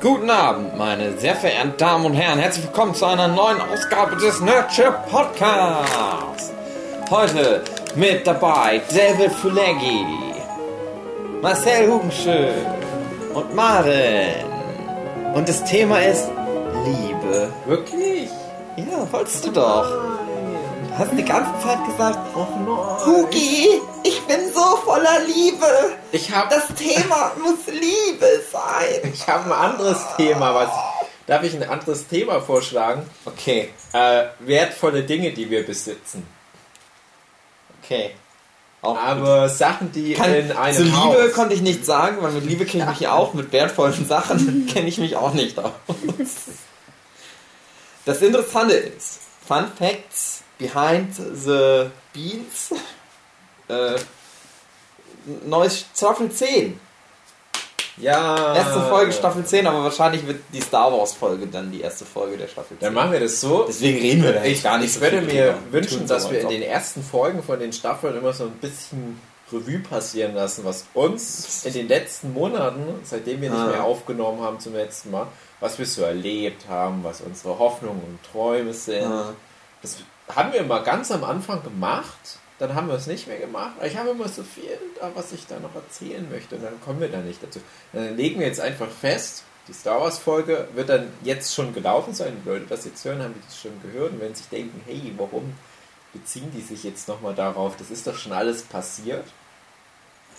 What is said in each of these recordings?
Guten Abend, meine sehr verehrten Damen und Herren. Herzlich willkommen zu einer neuen Ausgabe des Nerdship Podcasts. Heute mit dabei David Fuleggi, Marcel Hugenschön und Maren. Und das Thema ist Liebe. Wirklich? Ja, wolltest du doch. Du hast die ganze Zeit gesagt, Oh nein. Hugi, ich bin so voller Liebe. Ich habe Das Thema muss Liebe sein. ich hab ein anderes Thema. Was, darf ich ein anderes Thema vorschlagen? Okay, Äh, wertvolle Dinge, die wir besitzen. okay. Auch gut. Aber Sachen, die Kann, in einem zu Liebe Haus. konnte ich nichts sagen, weil mit Liebe kenne ich mich ja auch, mit wertvollen Sachen kenne ich mich auch nicht aus. Das Interessante ist, Fun Facts behind the Beans, äh, neues Staffel 10. Ja. Erste Folge Staffel 10, aber wahrscheinlich wird die Star Wars Folge dann die erste Folge der Staffel 10. Dann machen wir das so. Deswegen reden wir da Ich, gar nicht ich so würde mir drüber. wünschen, so, dass wir in den ersten Folgen von den Staffeln immer so ein bisschen Revue passieren lassen, was uns in den letzten Monaten, seitdem wir nicht Ah. mehr aufgenommen haben zum letzten Mal, was wir so erlebt haben, was unsere Hoffnungen und Träume sind. Ah. Das haben wir immer ganz am Anfang gemacht, dann haben wir es nicht mehr gemacht. Ich habe immer so viel, da, was ich da noch erzählen möchte und dann kommen wir da nicht dazu. Dann legen wir jetzt einfach fest, die Star Wars Folge wird dann jetzt schon gelaufen sein. Die Leute das jetzt hören, haben die das schon gehört und wenn sich denken, hey, warum beziehen die sich jetzt nochmal darauf? Das ist doch schon alles passiert.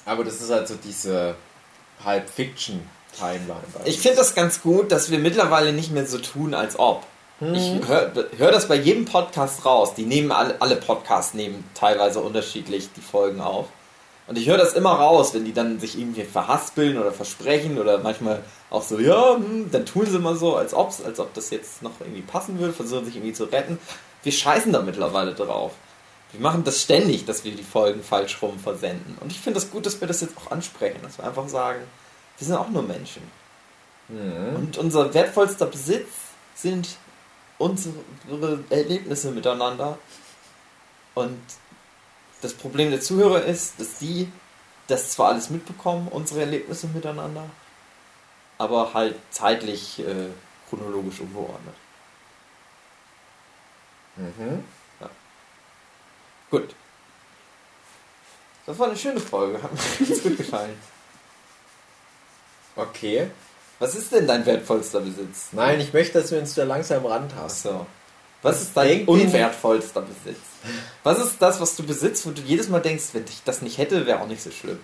Aber das ist halt so diese Pulp Fiction Timeline. Ich finde das ganz gut, dass wir mittlerweile nicht mehr so tun, als ob. Ich höre hör das bei jedem Podcast raus. Die nehmen alle, alle Podcasts nehmen teilweise unterschiedlich die Folgen auf. Und ich höre das immer raus, wenn die dann sich irgendwie verhaspeln oder versprechen oder manchmal auch so, ja, hm, dann tun sie mal so, als ob's, als ob das jetzt noch irgendwie passen würde, versuchen sich irgendwie zu retten. Wir scheißen da mittlerweile drauf. Wir machen das ständig, dass wir die Folgen falsch rum versenden. Und ich finde das gut, dass wir das jetzt auch ansprechen, dass wir einfach sagen, wir sind auch nur Menschen. Mhm. Und unser wertvollster Besitz sind unsere Erlebnisse miteinander. Und das Problem der Zuhörer ist, dass die das zwar alles mitbekommen, unsere Erlebnisse miteinander, aber halt zeitlich äh, chronologisch ungeordnet. Mhm. Gut. Das war eine schöne Folge, hat mir ganz gut gefallen. Okay. Was ist denn dein wertvollster Besitz? Nein, ich möchte, dass wir uns da langsam rantasten. Achso. Was ist dein unwertvollster Besitz? Was ist das, was du besitzt, wo du jedes Mal denkst, wenn ich das nicht hätte, wäre auch nicht so schlimm?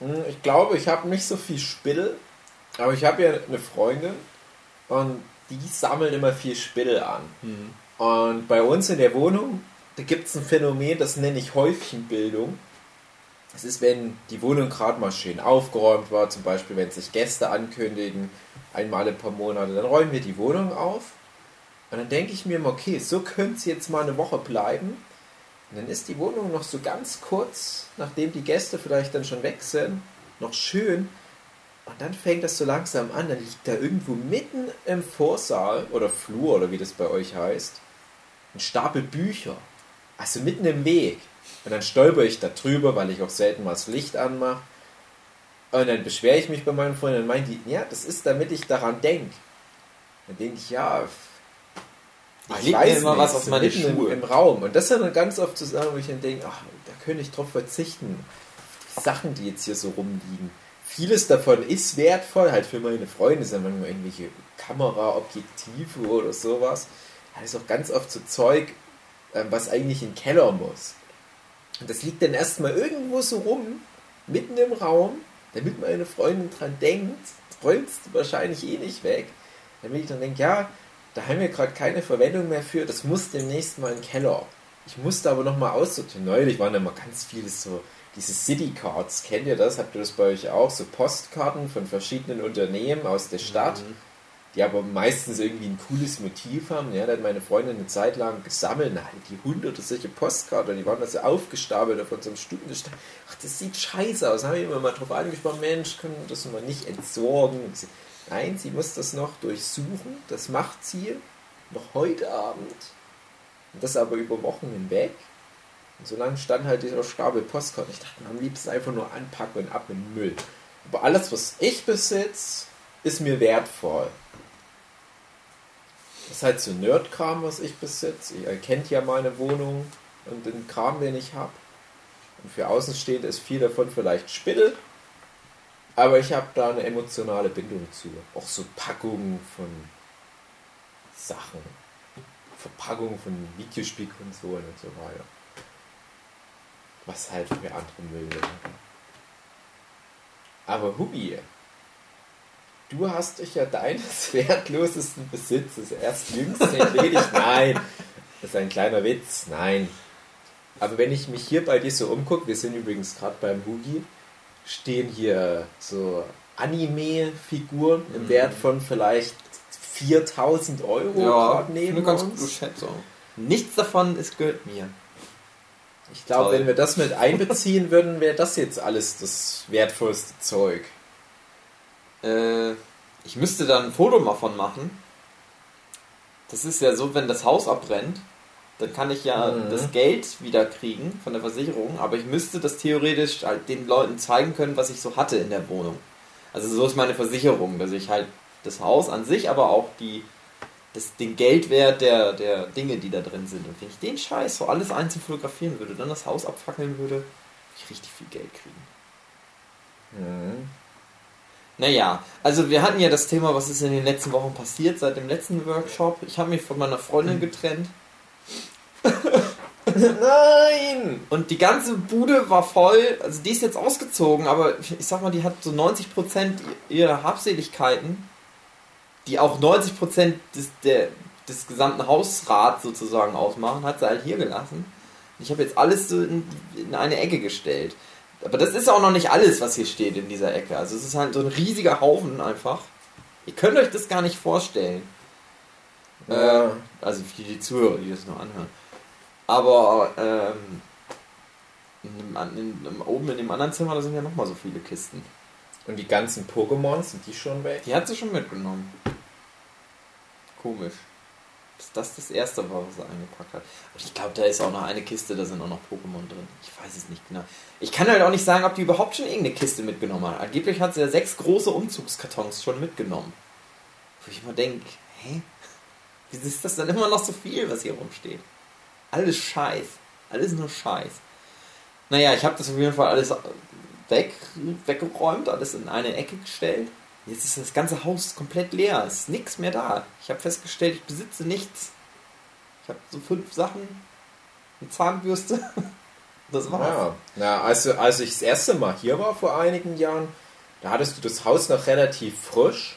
Hm, Ich glaube, ich habe nicht so viel Spittel, aber ich habe ja eine Freundin und die sammelt immer viel Spittel an. Und bei uns in der Wohnung, da gibt es ein Phänomen, das nenne ich Häufchenbildung. Das ist, wenn die Wohnung gerade mal schön aufgeräumt war, zum Beispiel wenn sich Gäste ankündigen, einmal ein paar Monate, dann räumen wir die Wohnung auf. Und dann denke ich mir immer, okay, so könnte es jetzt mal eine Woche bleiben. Und dann ist die Wohnung noch so ganz kurz, nachdem die Gäste vielleicht dann schon weg sind, noch schön. Und dann fängt das so langsam an, dann liegt da irgendwo mitten im Vorsaal oder Flur oder wie das bei euch heißt, ein Stapel Bücher. Also mitten im Weg. Und dann stolper ich da drüber, weil ich auch selten mal das Licht anmache. Und dann beschwere ich mich bei meinen Freunden und meinen die, ja, das ist, damit ich daran denke. Dann denke ich, ja, Ich leg mir immer was auf so meine mitten im, Schuhe. im Raum. Und das ist dann ganz oft zu sagen, wo ich dann denke, ach, da könnte ich drauf verzichten. Die Sachen, die jetzt hier so rumliegen. Vieles davon ist wertvoll, halt für meine Freunde sind manchmal irgendwelche Kameraobjektive oder sowas. Da ist auch ganz oft so Zeug, ähm, was eigentlich in den Keller muss. Und das liegt dann erstmal irgendwo so rum, mitten im Raum, damit meine Freundin dran denkt, räumst du wahrscheinlich eh nicht weg. Damit ich dann denke, ja, da haben wir gerade keine Verwendung mehr für, das muss demnächst mal in den Keller. Ich musste aber nochmal aussortieren. Neulich waren da mal ganz viele so, diese City Cards, kennt ihr das? Habt ihr das bei euch auch? So Postkarten von verschiedenen Unternehmen aus der Stadt, die aber meistens irgendwie ein cooles Motiv haben. Ja, da hat meine Freundin eine Zeit lang gesammelt, na, die hunderte solche Postkarten, die waren da so aufgestapelt auf unserem Stuhlgestell. Ach, das sieht scheiße aus. Da habe ich immer mal drauf angesprochen, Mensch, können wir das mal nicht entsorgen? Nein, sie muss das noch durchsuchen. Das macht sie noch heute Abend. Und das aber über Wochen hinweg. Und so lange stand halt dieser Stapel Postkarten. Ich dachte am liebsten einfach nur anpacken und ab in den Müll. Aber alles, was ich besitze, ist mir wertvoll. Das ist halt so Nerdkram, was ich besitze. Ihr kennt ja meine Wohnung und den Kram, den ich habe. Und für Außenstehende ist viel davon vielleicht Spittel. Aber ich habe da eine emotionale Bindung zu. Auch so Packungen von Sachen. Verpackungen von Videospielkonsolen und so weiter. Was halt für andere Müll. Aber Hubi, du hast dich ja deines wertlosesten Besitzes erst jüngst entledigt. Nein, das ist ein kleiner Witz. Nein. Aber wenn ich mich hier bei dir so umgucke, wir sind übrigens gerade beim Hugi, stehen hier so Anime-Figuren im Mhm. Wert von vielleicht 4000 Euro Ja, neben eine ganz uns. gute Schätzung. Nichts davon ist gehört mir. Ich glaube, wenn wir das mit einbeziehen würden, wäre das jetzt alles das wertvollste Zeug. Äh, ich müsste dann ein Foto mal von machen. Das ist ja so, wenn das Haus abbrennt, dann kann ich ja Mhm. das Geld wieder kriegen von der Versicherung, aber ich müsste das theoretisch halt den Leuten zeigen können, was ich so hatte in der Wohnung. Also so ist meine Versicherung, dass ich halt das Haus an sich, aber auch die, das, den Geldwert der, der Dinge, die da drin sind. Und wenn ich den Scheiß so alles einzeln fotografieren würde, dann das Haus abfackeln würde, würde ich richtig viel Geld kriegen. Mhm. Naja, also wir hatten ja das Thema, was ist in den letzten Wochen passiert seit dem letzten Workshop. Ich habe mich von meiner Freundin getrennt Nein! und die ganze Bude war voll. Also die ist jetzt ausgezogen, aber ich sag mal, die hat so 90% ihrer Habseligkeiten, die auch 90% des, der, des gesamten Hausrats sozusagen ausmachen, hat sie halt hier gelassen. Ich habe jetzt alles so in, in eine Ecke gestellt. Aber das ist auch noch nicht alles, was hier steht in dieser Ecke. Also es ist halt so ein riesiger Haufen einfach. Ihr könnt euch das gar nicht vorstellen. Ja. Äh, also für die Zuhörer, die das nur anhören. Aber ähm, in in, in, oben in dem anderen Zimmer, da sind ja nochmal so viele Kisten. Und die ganzen Pokémon, sind die schon weg? Die hat sie schon mitgenommen. Komisch. Dass das das erste war, was sie eingepackt hat. Und ich glaube, da ist auch noch eine Kiste, da sind auch noch Pokémon drin. Ich weiß es nicht genau. Ich kann halt auch nicht sagen, ob die überhaupt schon irgendeine Kiste mitgenommen hat. Angeblich hat sie ja sechs große Umzugskartons schon mitgenommen. Wo ich immer denke, hä? Wieso ist das dann immer noch so viel, was hier rumsteht? Alles Scheiß. Alles nur Scheiß. Naja, ich habe das auf jeden Fall alles weg, weggeräumt, alles in eine Ecke gestellt. Jetzt ist das ganze Haus komplett leer. Es ist nichts mehr da. Ich habe festgestellt, ich besitze nichts. Ich habe so fünf Sachen. Eine Zahnbürste. Das war's. Ja, na, also, als ich das erste Mal hier war vor einigen Jahren, da hattest du das Haus noch relativ frisch.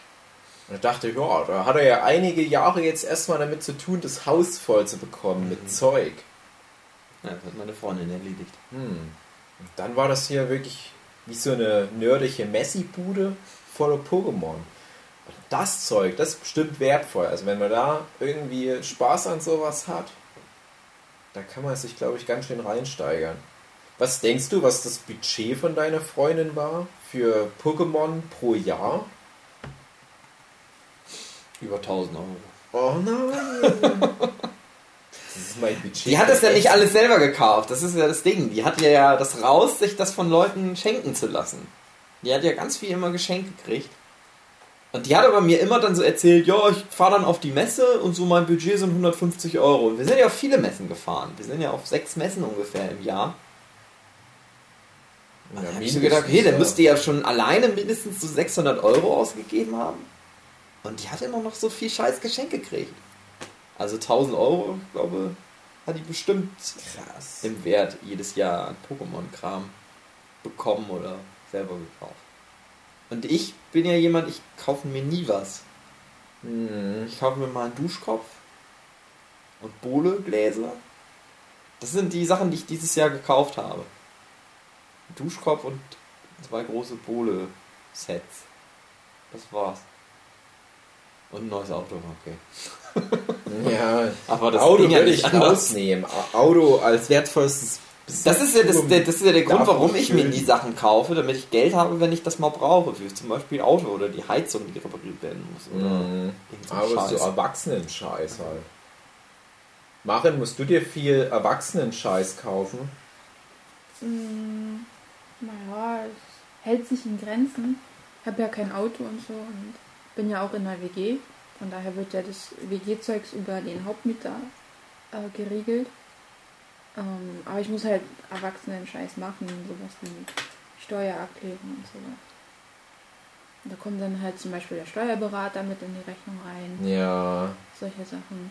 Und ich dachte, ja, da hat er ja einige Jahre jetzt erstmal damit zu tun, das Haus voll zu bekommen mit Zeug. Ja, das hat meine Freundin erledigt. Hm. Und dann war das hier wirklich wie so eine nerdige Messi-Bude voller Pokémon. Und das Zeug, das ist bestimmt wertvoll. Also wenn man da irgendwie Spaß an sowas hat, da kann man sich, glaube ich, ganz schön reinsteigern. Was denkst du, was das Budget von deiner Freundin war für Pokémon pro Jahr? Über 1000 Euro. Oh nein! Das ist mein Budget. Die hat es ja nicht alles selber gekauft. Das ist ja das Ding. Die hat ja das raus, sich das von Leuten schenken zu lassen. Die hat ja ganz viel immer geschenkt gekriegt. Und die hat aber mir immer dann so erzählt, ja, ich fahre dann auf die Messe und so mein Budget sind 150 Euro. Und wir sind ja auf viele Messen gefahren. Wir sind ja auf sechs Messen ungefähr im Jahr. Und Ja, da hab ich so gedacht, okay, mindestens, der müsste ja schon alleine mindestens so 600 Euro ausgegeben haben. Und die hat immer noch so viel Scheiß Geschenk gekriegt. Also 1000 Euro, ich glaube, hat die bestimmt Krass. im Wert jedes Jahr an Pokémon-Kram bekommen oder selber gekauft. Und ich bin ja jemand, ich kaufe mir nie was. Hm. Ich kaufe mir mal einen Duschkopf und Bohle-Gläser. Das sind die Sachen, die ich dieses Jahr gekauft habe. Ein Duschkopf und zwei große Bohle-Sets. Das war's. Und ein neues Auto, okay. Ja, Aber das Auto ging ja würde nicht ich anders. rausnehmen. Auto als wertvollstes Das ist ja, das, der, das ist ja der Grund, warum ich mir die Sachen kaufe, damit ich Geld habe, wenn ich das mal brauche. Wie zum Beispiel Auto oder die Heizung, die repariert werden muss. Oder Mhm. so Aber so Scheiß. Erwachsenen-Scheiß halt. Maren, musst du dir viel Erwachsenen-Scheiß kaufen? Mm, naja, es hält sich in Grenzen. Ich habe ja kein Auto und so. Und bin ja auch in einer WG. Von daher wird ja das WG-Zeugs über den Hauptmieter äh, geregelt. Ähm, aber ich muss halt Erwachsenen-Scheiß machen, sowas wie Steuererklärung und sowas. Da kommt dann halt zum Beispiel der Steuerberater mit in die Rechnung rein. Ja. Solche Sachen.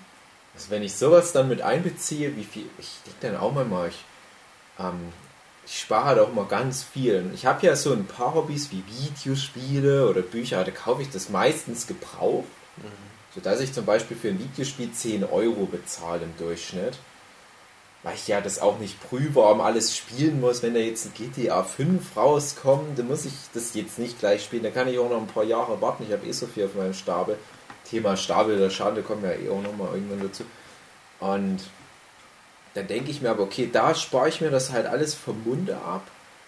Also wenn ich sowas dann mit einbeziehe, wie viel, ich denke dann auch mal, ich, ähm, ich spare halt auch mal ganz viel. Ich habe ja so ein paar Hobbys wie Videospiele oder Bücher, da kaufe ich das meistens gebraucht, mhm. sodass ich zum Beispiel für ein Videospiel 10 Euro bezahle im Durchschnitt weil ich ja das auch nicht prüfwarm alles spielen muss. Wenn da jetzt ein GTA 5 rauskommt, dann muss ich das jetzt nicht gleich spielen. Da kann ich auch noch ein paar Jahre warten. Ich habe eh so viel auf meinem Stapel. Thema Stapel der Schade kommen ja eh auch noch mal irgendwann dazu. Und dann denke ich mir aber, okay, da spare ich mir das halt alles vom Munde ab.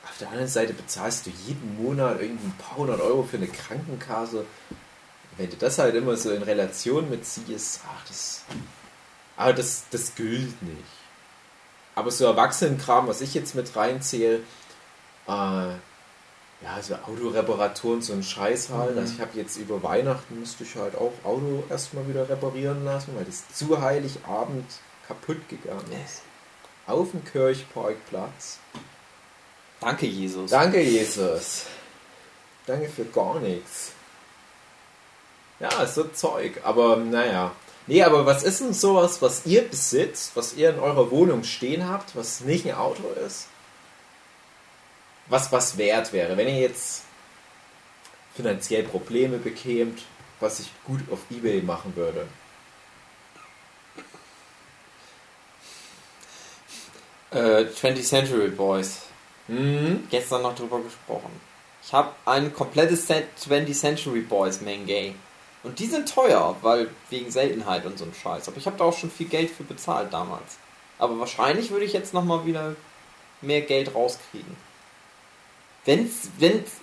Auf der anderen Seite bezahlst du jeden Monat irgendwie ein paar hundert Euro für eine Krankenkasse. Wenn du das halt immer so in Relation mitziehst, ach, das. Aber das, das gilt nicht. Aber so Erwachsenenkram, was ich jetzt mit reinzähle, äh, ja, so Autoreparaturen, so ein Scheiß halt. Mhm. Also ich habe jetzt über Weihnachten müsste ich halt auch Auto erstmal wieder reparieren lassen, weil das zu Heiligabend kaputt gegangen ist. Auf dem Kirchparkplatz. Danke, Jesus. Danke, Jesus. Danke für gar nichts. Ja, so Zeug. Aber naja, Nee, aber was ist denn sowas, was ihr besitzt, was ihr in eurer Wohnung stehen habt, was nicht ein Auto ist? Was was wert wäre, wenn ihr jetzt finanziell Probleme bekämt, was ich gut auf Ebay machen würde? Äh, 20th Century Boys. Mhm. Gestern noch drüber gesprochen. Ich habe ein komplettes 20th Century Boys Menge. Und die sind teuer, weil wegen Seltenheit und so ein Scheiß. Aber ich habe da auch schon viel Geld für bezahlt damals. Aber wahrscheinlich würde ich jetzt nochmal wieder mehr Geld rauskriegen. Wenn es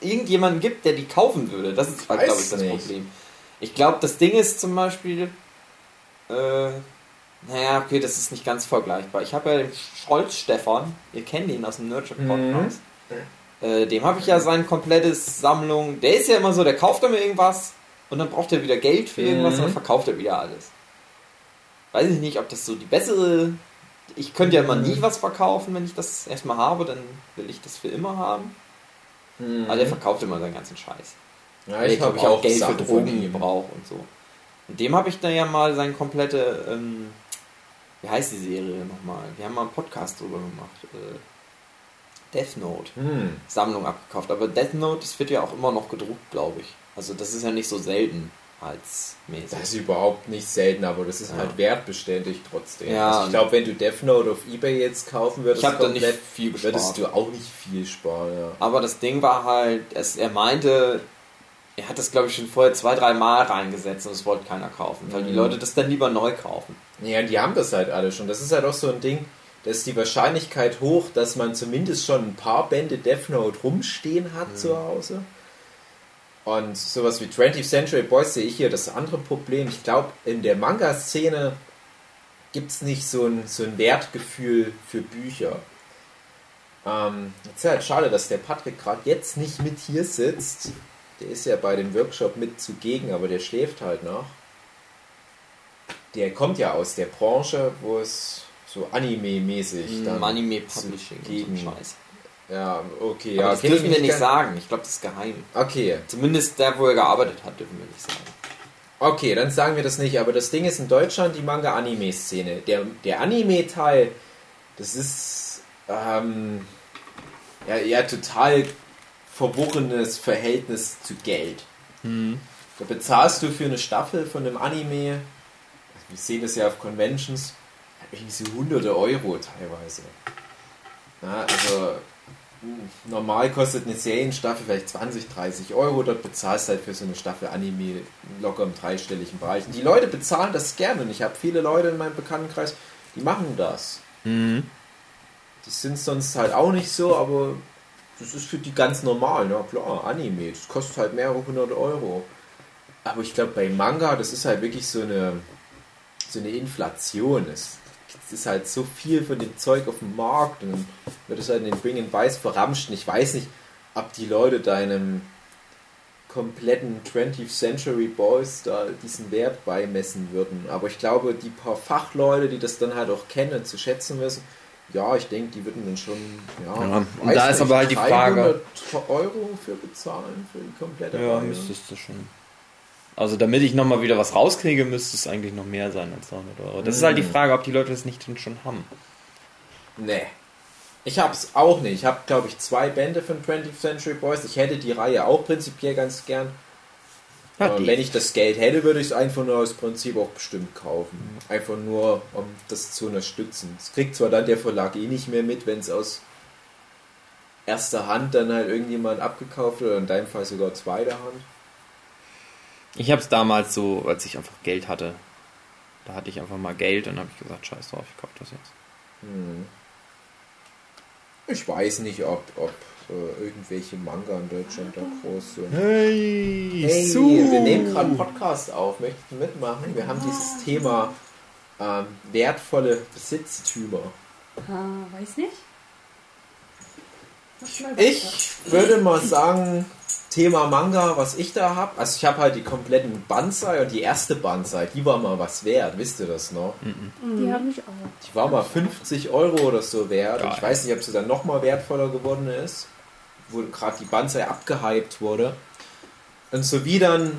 irgendjemanden gibt, der die kaufen würde, das ist glaube ich, das nicht. Problem. Ich glaube, das Ding ist zum Beispiel, äh, naja, okay, das ist nicht ganz vergleichbar. Ich habe ja den Scholz Stefan, ihr kennt ihn aus dem Nurture Podcast. Mhm. Äh, dem habe ich ja sein komplettes Sammlung. Der ist ja immer so, der kauft mir irgendwas und dann braucht er wieder Geld für irgendwas mhm. und dann verkauft er wieder alles. Weiß ich nicht, ob das so die bessere. Ich könnte ja mal nie mhm. was verkaufen, wenn ich das erstmal habe, dann will ich das für immer haben. Mhm. Aber der verkauft immer seinen ganzen Scheiß. Ja, ich habe auch Geld Sachen für Drogengebrauch und so. Und dem habe ich dann ja mal seine komplette, ähm, wie heißt die Serie nochmal? Wir haben mal einen Podcast drüber gemacht. Äh, Death Note hm. Sammlung abgekauft. Aber Death Note, das wird ja auch immer noch gedruckt, glaube ich. Also das ist ja nicht so selten als mäßig. Das ist überhaupt nicht selten, aber das ist ja. halt wertbeständig trotzdem. Ja, also ich glaube, wenn du Death Note auf Ebay jetzt kaufen würdest, ich da nicht viel gespart. würdest du auch nicht viel sparen. Ja. Aber das Ding war halt, es, er meinte, er hat das glaube ich schon vorher zwei, drei Mal reingesetzt und es wollte keiner kaufen, weil mhm. die Leute das dann lieber neu kaufen. Ja, die haben das halt alle schon. Das ist halt auch so ein Ding, da ist die Wahrscheinlichkeit hoch, dass man zumindest schon ein paar Bände Death Note rumstehen hat mhm. zu Hause. Und sowas wie 20th Century Boys sehe ich hier das andere Problem. Ich glaube, in der Manga-Szene gibt es nicht so ein, so ein Wertgefühl für Bücher. Ähm, ist halt schade, dass der Patrick gerade jetzt nicht mit hier sitzt. Der ist ja bei dem Workshop mit zugegen, aber der schläft halt noch. Der kommt ja aus der Branche, wo es so Anime-mäßig mm, dann Anime-Publishing gegen Scheiß. Ja, okay. Aber ja, das dürfen wir nicht sagen. Ich glaube, das ist geheim. Okay. Zumindest der, wo er gearbeitet hat, dürfen wir nicht sagen. Okay, dann sagen wir das nicht. Aber das Ding ist in Deutschland die Manga-Anime-Szene. Der, der Anime-Teil, das ist ähm, ja, ja total verworrenes Verhältnis zu Geld. Mhm. Da bezahlst du für eine Staffel von einem Anime, wir sehen das ja auf Conventions, irgendwie so hunderte Euro teilweise. Ja, also normal kostet eine Serienstaffel vielleicht 20, 30 Euro. Dort bezahlst du halt für so eine Staffel Anime locker im dreistelligen Bereich. Und die Leute bezahlen das gerne. Und ich habe viele Leute in meinem Bekanntenkreis, die machen das. Mhm. Die sind sonst halt auch nicht so, aber das ist für die ganz normal. Na klar, Anime, das kostet halt mehrere hundert Euro. Aber ich glaube, bei Manga, das ist halt wirklich so eine, so eine Inflation. Es es ist halt so viel von dem Zeug auf dem Markt und wird es halt in den Bring and Weiß verramscht und ich weiß nicht, ob die Leute deinem kompletten 20th Century Boys da diesen Wert beimessen würden. Aber ich glaube, die paar Fachleute, die das dann halt auch kennen und zu schätzen wissen, ja, ich denke, die würden dann schon, ja, Ja, und da ist aber halt die Frage- 300 Euro für bezahlen für die komplette Ja, Reihe. müsstest du schon. Also damit ich nochmal wieder was rauskriege, müsste es eigentlich noch mehr sein als 300 Euro. Das ist halt die Mhm. Frage, ob die Leute das nicht schon haben. Nee. Ich hab's auch nicht. Ich habe, glaube ich, zwei Bände von 20th Century Boys. Ich hätte die Reihe auch prinzipiell ganz gern. Die- wenn ich das Geld hätte, würde ich es einfach nur aus Prinzip auch bestimmt kaufen. Einfach nur, um das zu unterstützen. Es kriegt zwar dann der Verlag eh nicht mehr mit, wenn es aus erster Hand dann halt irgendjemand abgekauft wird, oder in deinem Fall sogar zweiter Hand. Ich habe es damals so, als ich einfach Geld hatte. Da hatte ich einfach mal Geld und habe ich gesagt, scheiß drauf, ich kaufe das jetzt. Hm. Ich weiß nicht, ob, ob äh, irgendwelche Manga in Deutschland da groß sind. Hey, Hey, Su. wir nehmen gerade einen Podcast auf. Möchtest du mitmachen? Wir haben dieses Thema ähm, wertvolle Besitztümer. Ah, weiß nicht. Ich würde mal sagen, Thema Manga, was ich da habe. Also ich habe halt die kompletten Banzai und die erste Banzai, die war mal was wert. Wisst ihr das noch? Die habe ich auch. Die war mal 50 Euro oder so wert. Und ich weiß nicht, ob sie dann nochmal wertvoller geworden ist, wo gerade die Banzai abgehypt wurde. Und so wie dann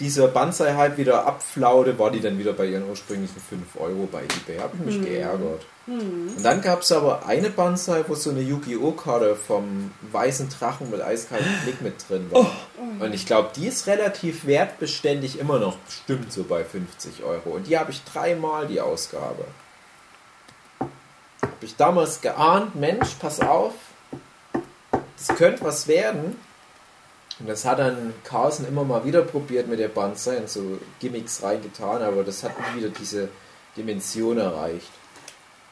dieser Banzai-Hype wieder abflaute, war die dann wieder bei ihren ursprünglichen 5 Euro bei eBay. Habe ich mich geärgert. Und dann gab es aber eine Banzai, wo so eine Yu-Gi-Oh! Karte vom weißen Drachen mit eiskaltem Blick mit drin war. Und ich glaube, die ist relativ wertbeständig immer noch bestimmt so bei 50 Euro. Und die habe ich dreimal die Ausgabe. Habe ich damals geahnt, Mensch, pass auf, das könnte was werden. Und das hat dann Carlsen immer mal wieder probiert mit der Banzai und so Gimmicks reingetan, aber das hat nie wieder diese Dimension erreicht.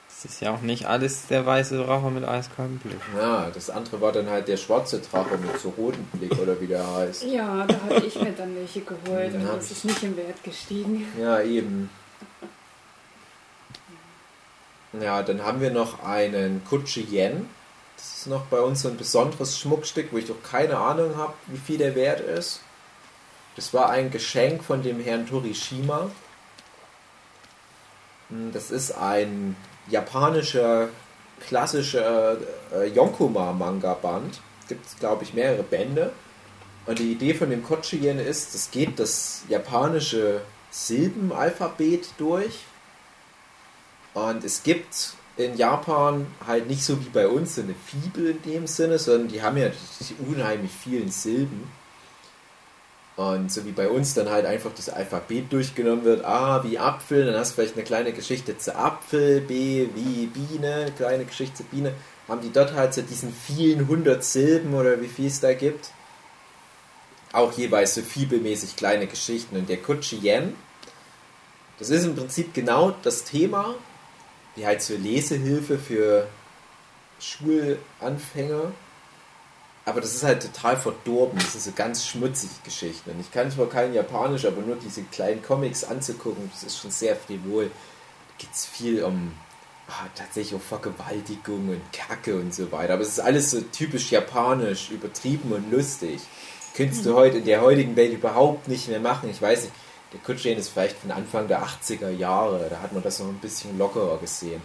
Das ist ja auch nicht alles der weiße Drache mit eiskaltem Blick. Ja, das andere war dann halt der schwarze Drache mit so rotem Blick oder wie der heißt. Ja, da habe ich mir dann welche geholt und das ist nicht im Wert gestiegen. Ja, eben. Ja, dann haben wir noch einen Kutsche Yen. Das ist noch bei uns so ein besonderes Schmuckstück, wo ich doch keine Ahnung habe, wie viel der wert ist. Das war ein Geschenk von dem Herrn Torishima. Hm, Das ist ein japanischer, klassischer äh, Yonkoma-Manga-Band. Gibt es, glaube ich, mehrere Bände. Und die Idee von dem Kochien ist, es geht das japanische Silbenalphabet durch. Und es gibt in Japan halt nicht so wie bei uns so eine Fibel in dem Sinne, sondern die haben ja die unheimlich vielen Silben. Und so wie bei uns dann halt einfach das Alphabet durchgenommen wird, A wie Apfel, dann hast du vielleicht eine kleine Geschichte zu Apfel, B wie Biene, eine kleine Geschichte zu Biene, haben die dort halt so diesen vielen hundert Silben oder wie viel es da gibt. Auch jeweils so fibelmäßig kleine Geschichten. Und der Kutschi Yen, das ist im Prinzip genau das Thema, wie halt so Lesehilfe für Schulanfänger. Aber das ist halt total verdorben. Das sind so ganz schmutzige Geschichten. Und ich kann zwar kein Japanisch, aber nur diese kleinen Comics anzugucken, das ist schon sehr frivol. Da geht es viel um ah, tatsächlich um Vergewaltigung und Kacke und so weiter. Aber es ist alles so typisch japanisch, übertrieben und lustig. Könntest du heute in der heutigen Welt überhaupt nicht mehr machen. Ich weiß nicht, der Kutschin ist vielleicht von Anfang der 80er Jahre. Da hat man das noch ein bisschen lockerer gesehen.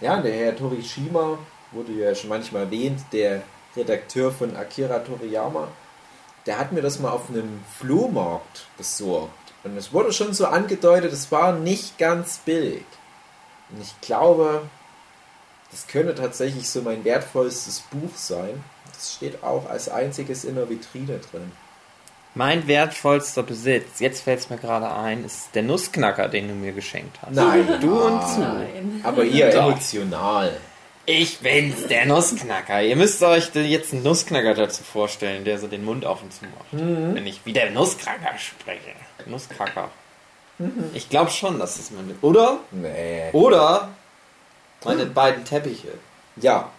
Ja, der Herr Torishima wurde ja schon manchmal erwähnt, der Redakteur von Akira Toriyama, der hat mir das mal auf einem Flohmarkt besorgt. Und es wurde schon so angedeutet, es war nicht ganz billig. Und ich glaube, das könnte tatsächlich so mein wertvollstes Buch sein. Das steht auch als einziges in der Vitrine drin. Mein wertvollster Besitz, jetzt fällt es mir gerade ein, ist der Nussknacker, den du mir geschenkt hast. Nein. Du und ah, zu. Nein. Aber eher Doch. emotional. Ich bin's, der Nussknacker. Ihr müsst euch jetzt einen Nussknacker dazu vorstellen, der so den Mund auf und zu macht. Wenn ich wie der Nussknacker spreche. Nussknacker. Ich glaube schon, dass das meine. Oder? Nee. Oder meine beiden Teppiche. Ja.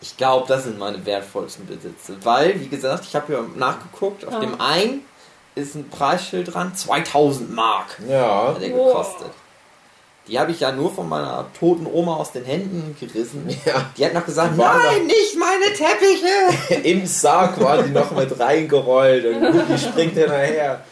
Ich glaube, das sind meine wertvollsten Besitze. Weil, wie gesagt, ich habe ja nachgeguckt, auf Ja. dem einen ist ein Preisschild dran, 2000 Mark Ja. hat er Wow. gekostet. Die habe ich ja nur von meiner toten Oma aus den Händen gerissen. Ja. Die hat noch gesagt, Die nein, nicht meine Teppiche. Im Sarg war die noch mit reingerollt und Luki springt hinterher.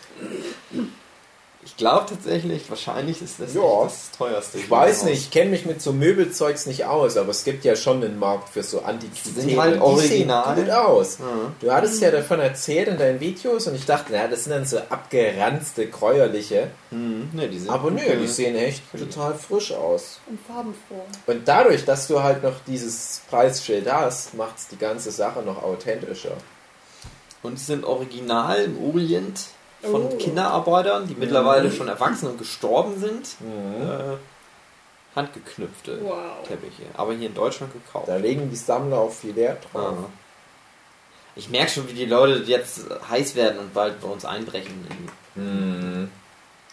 Ich glaube tatsächlich, wahrscheinlich ist das Ja. das teuerste. Ich weiß nicht, ich kenne mich mit so Möbelzeugs nicht aus, aber es gibt ja schon einen Markt für so Antiquitäten. Sind halt Die original. sehen gut aus. Ja. Du hattest ja davon erzählt in deinen Videos und ich dachte, naja, das sind dann so abgeranzte, gräuerliche. Hm, ne, die sind Aber nö, die sehen echt total frisch aus. Und farbenfroh. Und dadurch, dass du halt noch dieses Preisschild hast, macht es die ganze Sache noch authentischer. Und sie sind original im Orient von Oh. Kinderarbeitern, die mittlerweile schon erwachsen und gestorben sind. Mhm. Äh, handgeknüpfte Wow. Teppiche. Aber hier in Deutschland gekauft. Da legen die Sammler auch viel Wert drauf. Ah. Ich merke schon, wie die Leute jetzt heiß werden und bald bei uns einbrechen in Mhm.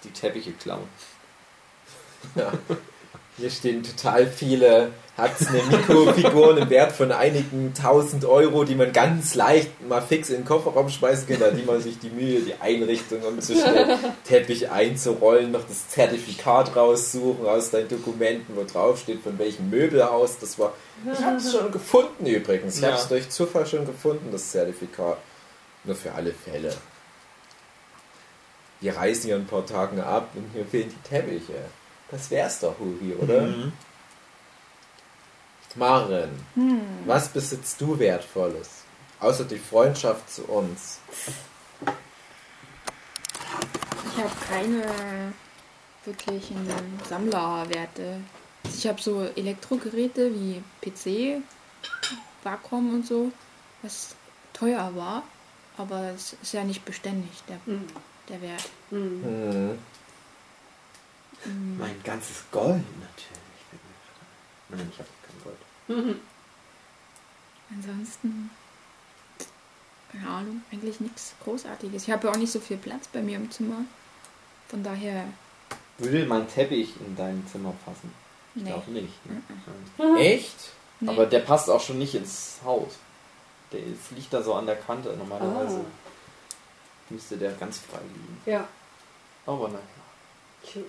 die Teppiche klauen. Ja. Hier stehen total viele Hatzne Mikrofiguren im Wert von einigen tausend Euro, die man ganz leicht mal fix in den Kofferraum schmeißen kann, da die man sich die Mühe, die Einrichtung umzustellen, Teppich einzurollen, noch das Zertifikat raussuchen aus deinen Dokumenten, wo drauf steht, von welchem Möbelhaus das war. Ich habe es schon gefunden übrigens. Ich habe es Ja. durch Zufall schon gefunden, das Zertifikat. Nur für alle Fälle. Wir reisen ja ein paar Tagen ab und hier fehlen die Teppiche. Das wär's doch, Huri, oder? Mhm. Maren, was besitzt du Wertvolles? Außer die Freundschaft zu uns. Ich habe keine wirklichen Sammlerwerte. Ich habe so Elektrogeräte wie PC, Wacom und so, was teuer war, aber es ist ja nicht beständig, der, Mhm. der Wert. Mhm. Hm. Mein ganzes Gold natürlich. Nein, ich habe kein Gold. Mhm. Ansonsten, keine Ahnung, eigentlich nichts Großartiges. Ich habe ja auch nicht so viel Platz bei mir im Zimmer. Von daher, Würde mein Teppich in dein Zimmer passen? Ich nee. glaube nicht. Ne? Mhm. Echt? nee. Aber der passt auch schon nicht ins Haus. Der ist, liegt da so an der Kante normalerweise. Ah. Müsste der ganz frei liegen. Ja. Aber naja. Cool.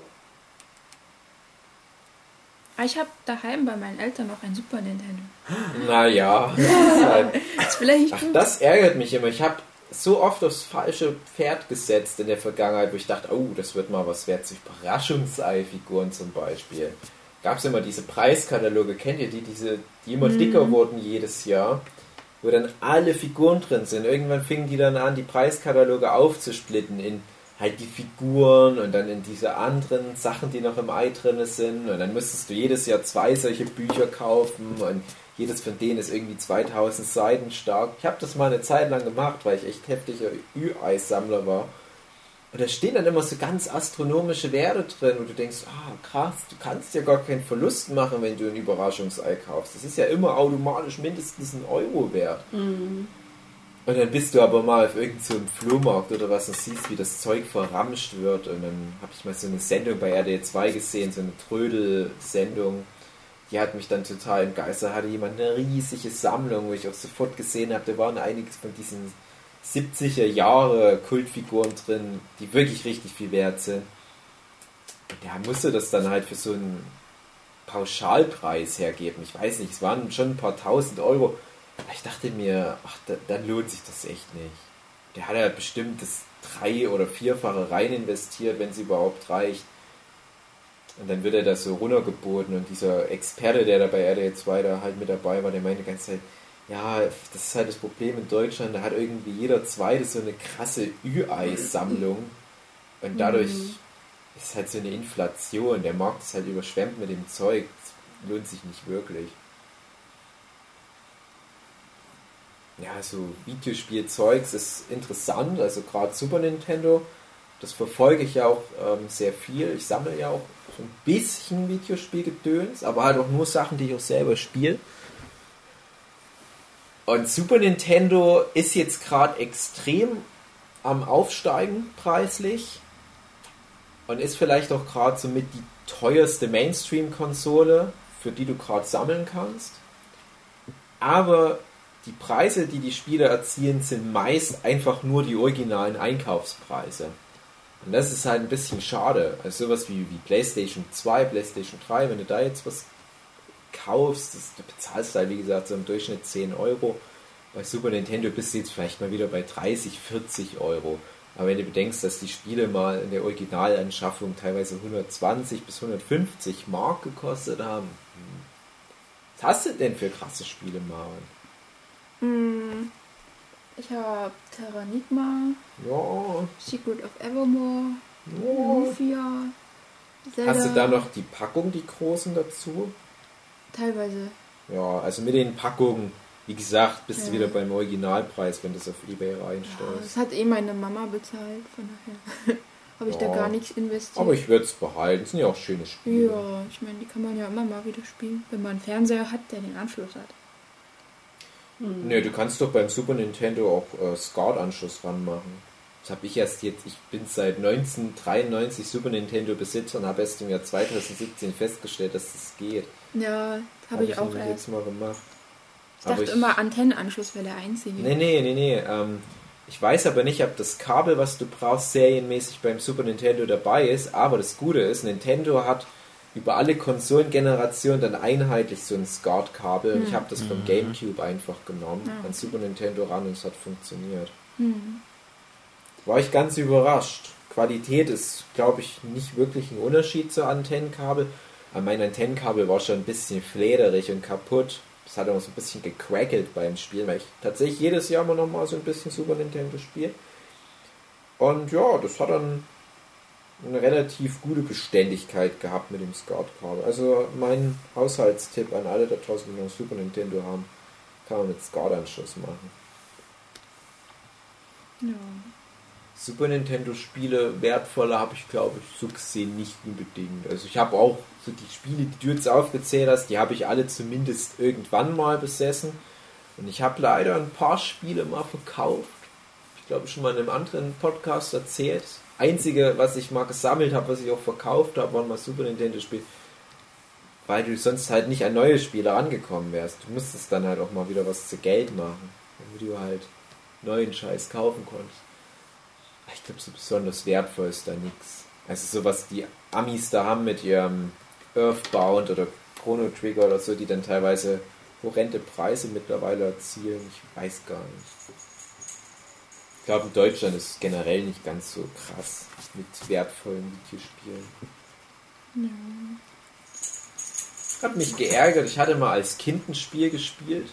Ah, ich habe daheim bei meinen Eltern noch ein Super Nintendo. Naja. halt- Das ist vielleicht Ach, gut. das ärgert mich immer. Ich habe so oft aufs falsche Pferd gesetzt in der Vergangenheit, wo ich dachte, oh, das wird mal was wert. Überraschungsei-Figuren zum Beispiel. Gab es immer diese Preiskataloge, kennt ihr die, diese, die immer dicker wurden jedes Jahr, wo dann alle Figuren drin sind. Irgendwann fingen die dann an, die Preiskataloge aufzusplitten in halt die Figuren und dann in diese anderen Sachen, die noch im Ei drin sind. Und dann müsstest du jedes Jahr zwei solche Bücher kaufen und jedes von denen ist irgendwie 2000 Seiten stark. Ich habe das mal eine Zeit lang gemacht, weil ich echt heftiger Ü-Eis-Sammler war. Und da stehen dann immer so ganz astronomische Werte drin, wo du denkst, ah krass, du kannst ja gar keinen Verlust machen, wenn du ein Überraschungsei kaufst. Das ist ja immer automatisch mindestens ein Euro wert. Mhm. Und dann bist du aber mal auf irgendeinem so Flohmarkt oder was und siehst, wie das Zeug verramscht wird. Und dann habe ich mal so eine Sendung bei RD 2 gesehen, so eine Trödel-Sendung. Die hat mich dann total im Geist. Da hatte jemand eine riesige Sammlung, wo ich auch sofort gesehen habe, da waren einiges von diesen 70er Jahre Kultfiguren drin, die wirklich richtig viel wert sind. Und der musste das dann halt für so einen Pauschalpreis hergeben. Ich weiß nicht, es waren schon ein paar tausend Euro. Ich dachte mir, ach, da, dann lohnt sich das echt nicht. Der hat ja bestimmt das drei- oder vierfache rein investiert, wenn es überhaupt reicht. Und dann wird er das so runtergeboten und dieser Experte, der da bei RDL 2 da halt mit dabei war, der meinte die ganze Zeit, ja, das ist halt das Problem in Deutschland, da hat irgendwie jeder Zweite so eine krasse Ü-Eis-Sammlung und dadurch Mhm. ist halt so eine Inflation, der Markt ist halt überschwemmt mit dem Zeug, das lohnt sich nicht wirklich. Ja, so Videospielzeugs ist interessant, also gerade Super Nintendo, das verfolge ich ja auch ähm, sehr viel. Ich sammle ja auch so ein bisschen Videospielgedöns, aber halt auch nur Sachen, die ich auch selber spiele. Und Super Nintendo ist jetzt gerade extrem am Aufsteigen preislich und ist vielleicht auch gerade somit die teuerste Mainstream-Konsole, für die du gerade sammeln kannst. Aber die Preise, die die Spiele erzielen, sind meist einfach nur die originalen Einkaufspreise. Und das ist halt ein bisschen schade. Also sowas wie, wie PlayStation 2, PlayStation 3, wenn du da jetzt was kaufst, das, du bezahlst halt wie gesagt so im Durchschnitt 10 Euro. Bei Super Nintendo bist du jetzt vielleicht mal wieder bei 30, 40 Euro. Aber wenn du bedenkst, dass die Spiele mal in der Originalanschaffung teilweise 120 bis 150 Mark gekostet haben, hm. was hast du denn für krasse Spiele, Marvin? Hm, ich habe Terranigma, Ja, Secret of Evermore, ja. Lufia, Zelda. Hast du da noch die Packung, die großen dazu? Teilweise. Ja, also mit den Packungen, wie gesagt, bist du Ja. wieder beim Originalpreis, wenn du es auf Ebay Ja, reinstellst. das hat eh meine Mama bezahlt, von daher habe ich Ja. da gar nichts investiert. Aber ich würde es behalten, das sind ja auch schöne Spiele. ja, ich meine, die kann man ja immer mal wieder spielen, wenn man einen Fernseher hat, der den Anschluss hat. Ne, du kannst doch beim Super Nintendo auch äh, SCART-Anschluss ranmachen. Das habe ich erst jetzt, ich bin seit 1993 Super Nintendo Besitzer und habe erst im Jahr 2017 festgestellt, dass das geht. Ja, habe ich auch nämlich erst. jetzt mal gemacht. Ich dachte immer, Antennenanschluss wäre der einzige. Nee, nee, nee, nee. Ähm, ich weiß aber nicht, ob das Kabel, was du brauchst, serienmäßig beim Super Nintendo dabei ist. Aber das Gute ist, Nintendo hat über alle Konsolengenerationen dann einheitlich so ein SCART-Kabel. Und ich habe das vom Mhm. Gamecube einfach genommen, Ah. an Super Nintendo ran und es hat funktioniert. Hm. War ich ganz überrascht. Qualität ist, glaube ich, nicht wirklich ein Unterschied zur Antennenkabel. Aber mein Antennenkabel war schon ein bisschen flederig und kaputt. Es hat auch so ein bisschen gecrackelt beim Spielen, weil ich tatsächlich jedes Jahr immer noch mal so ein bisschen Super Nintendo spiele. Und ja, das hat dann eine relativ gute Beständigkeit gehabt mit dem SCART-Kabel. Also mein Haushaltstipp an alle da draußen, die noch Super Nintendo haben, kann man mit SCART-Anschluss machen. Ja. Super Nintendo Spiele wertvoller habe ich glaube ich so gesehen nicht unbedingt. Also ich habe auch so die Spiele, die du jetzt aufgezählt hast, die habe ich alle zumindest irgendwann mal besessen. Und ich habe leider ein paar Spiele mal verkauft. Ich glaube schon mal in einem anderen Podcast erzählt. Einzige, was ich mal gesammelt habe, was ich auch verkauft habe, waren mal Super Nintendo Spiele. Weil du sonst halt nicht an neue Spiele rangekommen wärst. Du musstest dann halt auch mal wieder was zu Geld machen, damit du halt neuen Scheiß kaufen konntest. Ich glaube, so besonders wertvoll ist da nichts. Also so was die Amis da haben mit ihrem Earthbound oder Chrono Trigger oder so, die dann teilweise horrende Preise mittlerweile erzielen. Ich weiß gar nicht. Ich glaube, in Deutschland ist es generell nicht ganz so krass mit wertvollen Videospielen. Hat mich geärgert. Ich hatte mal als Kind ein Spiel gespielt.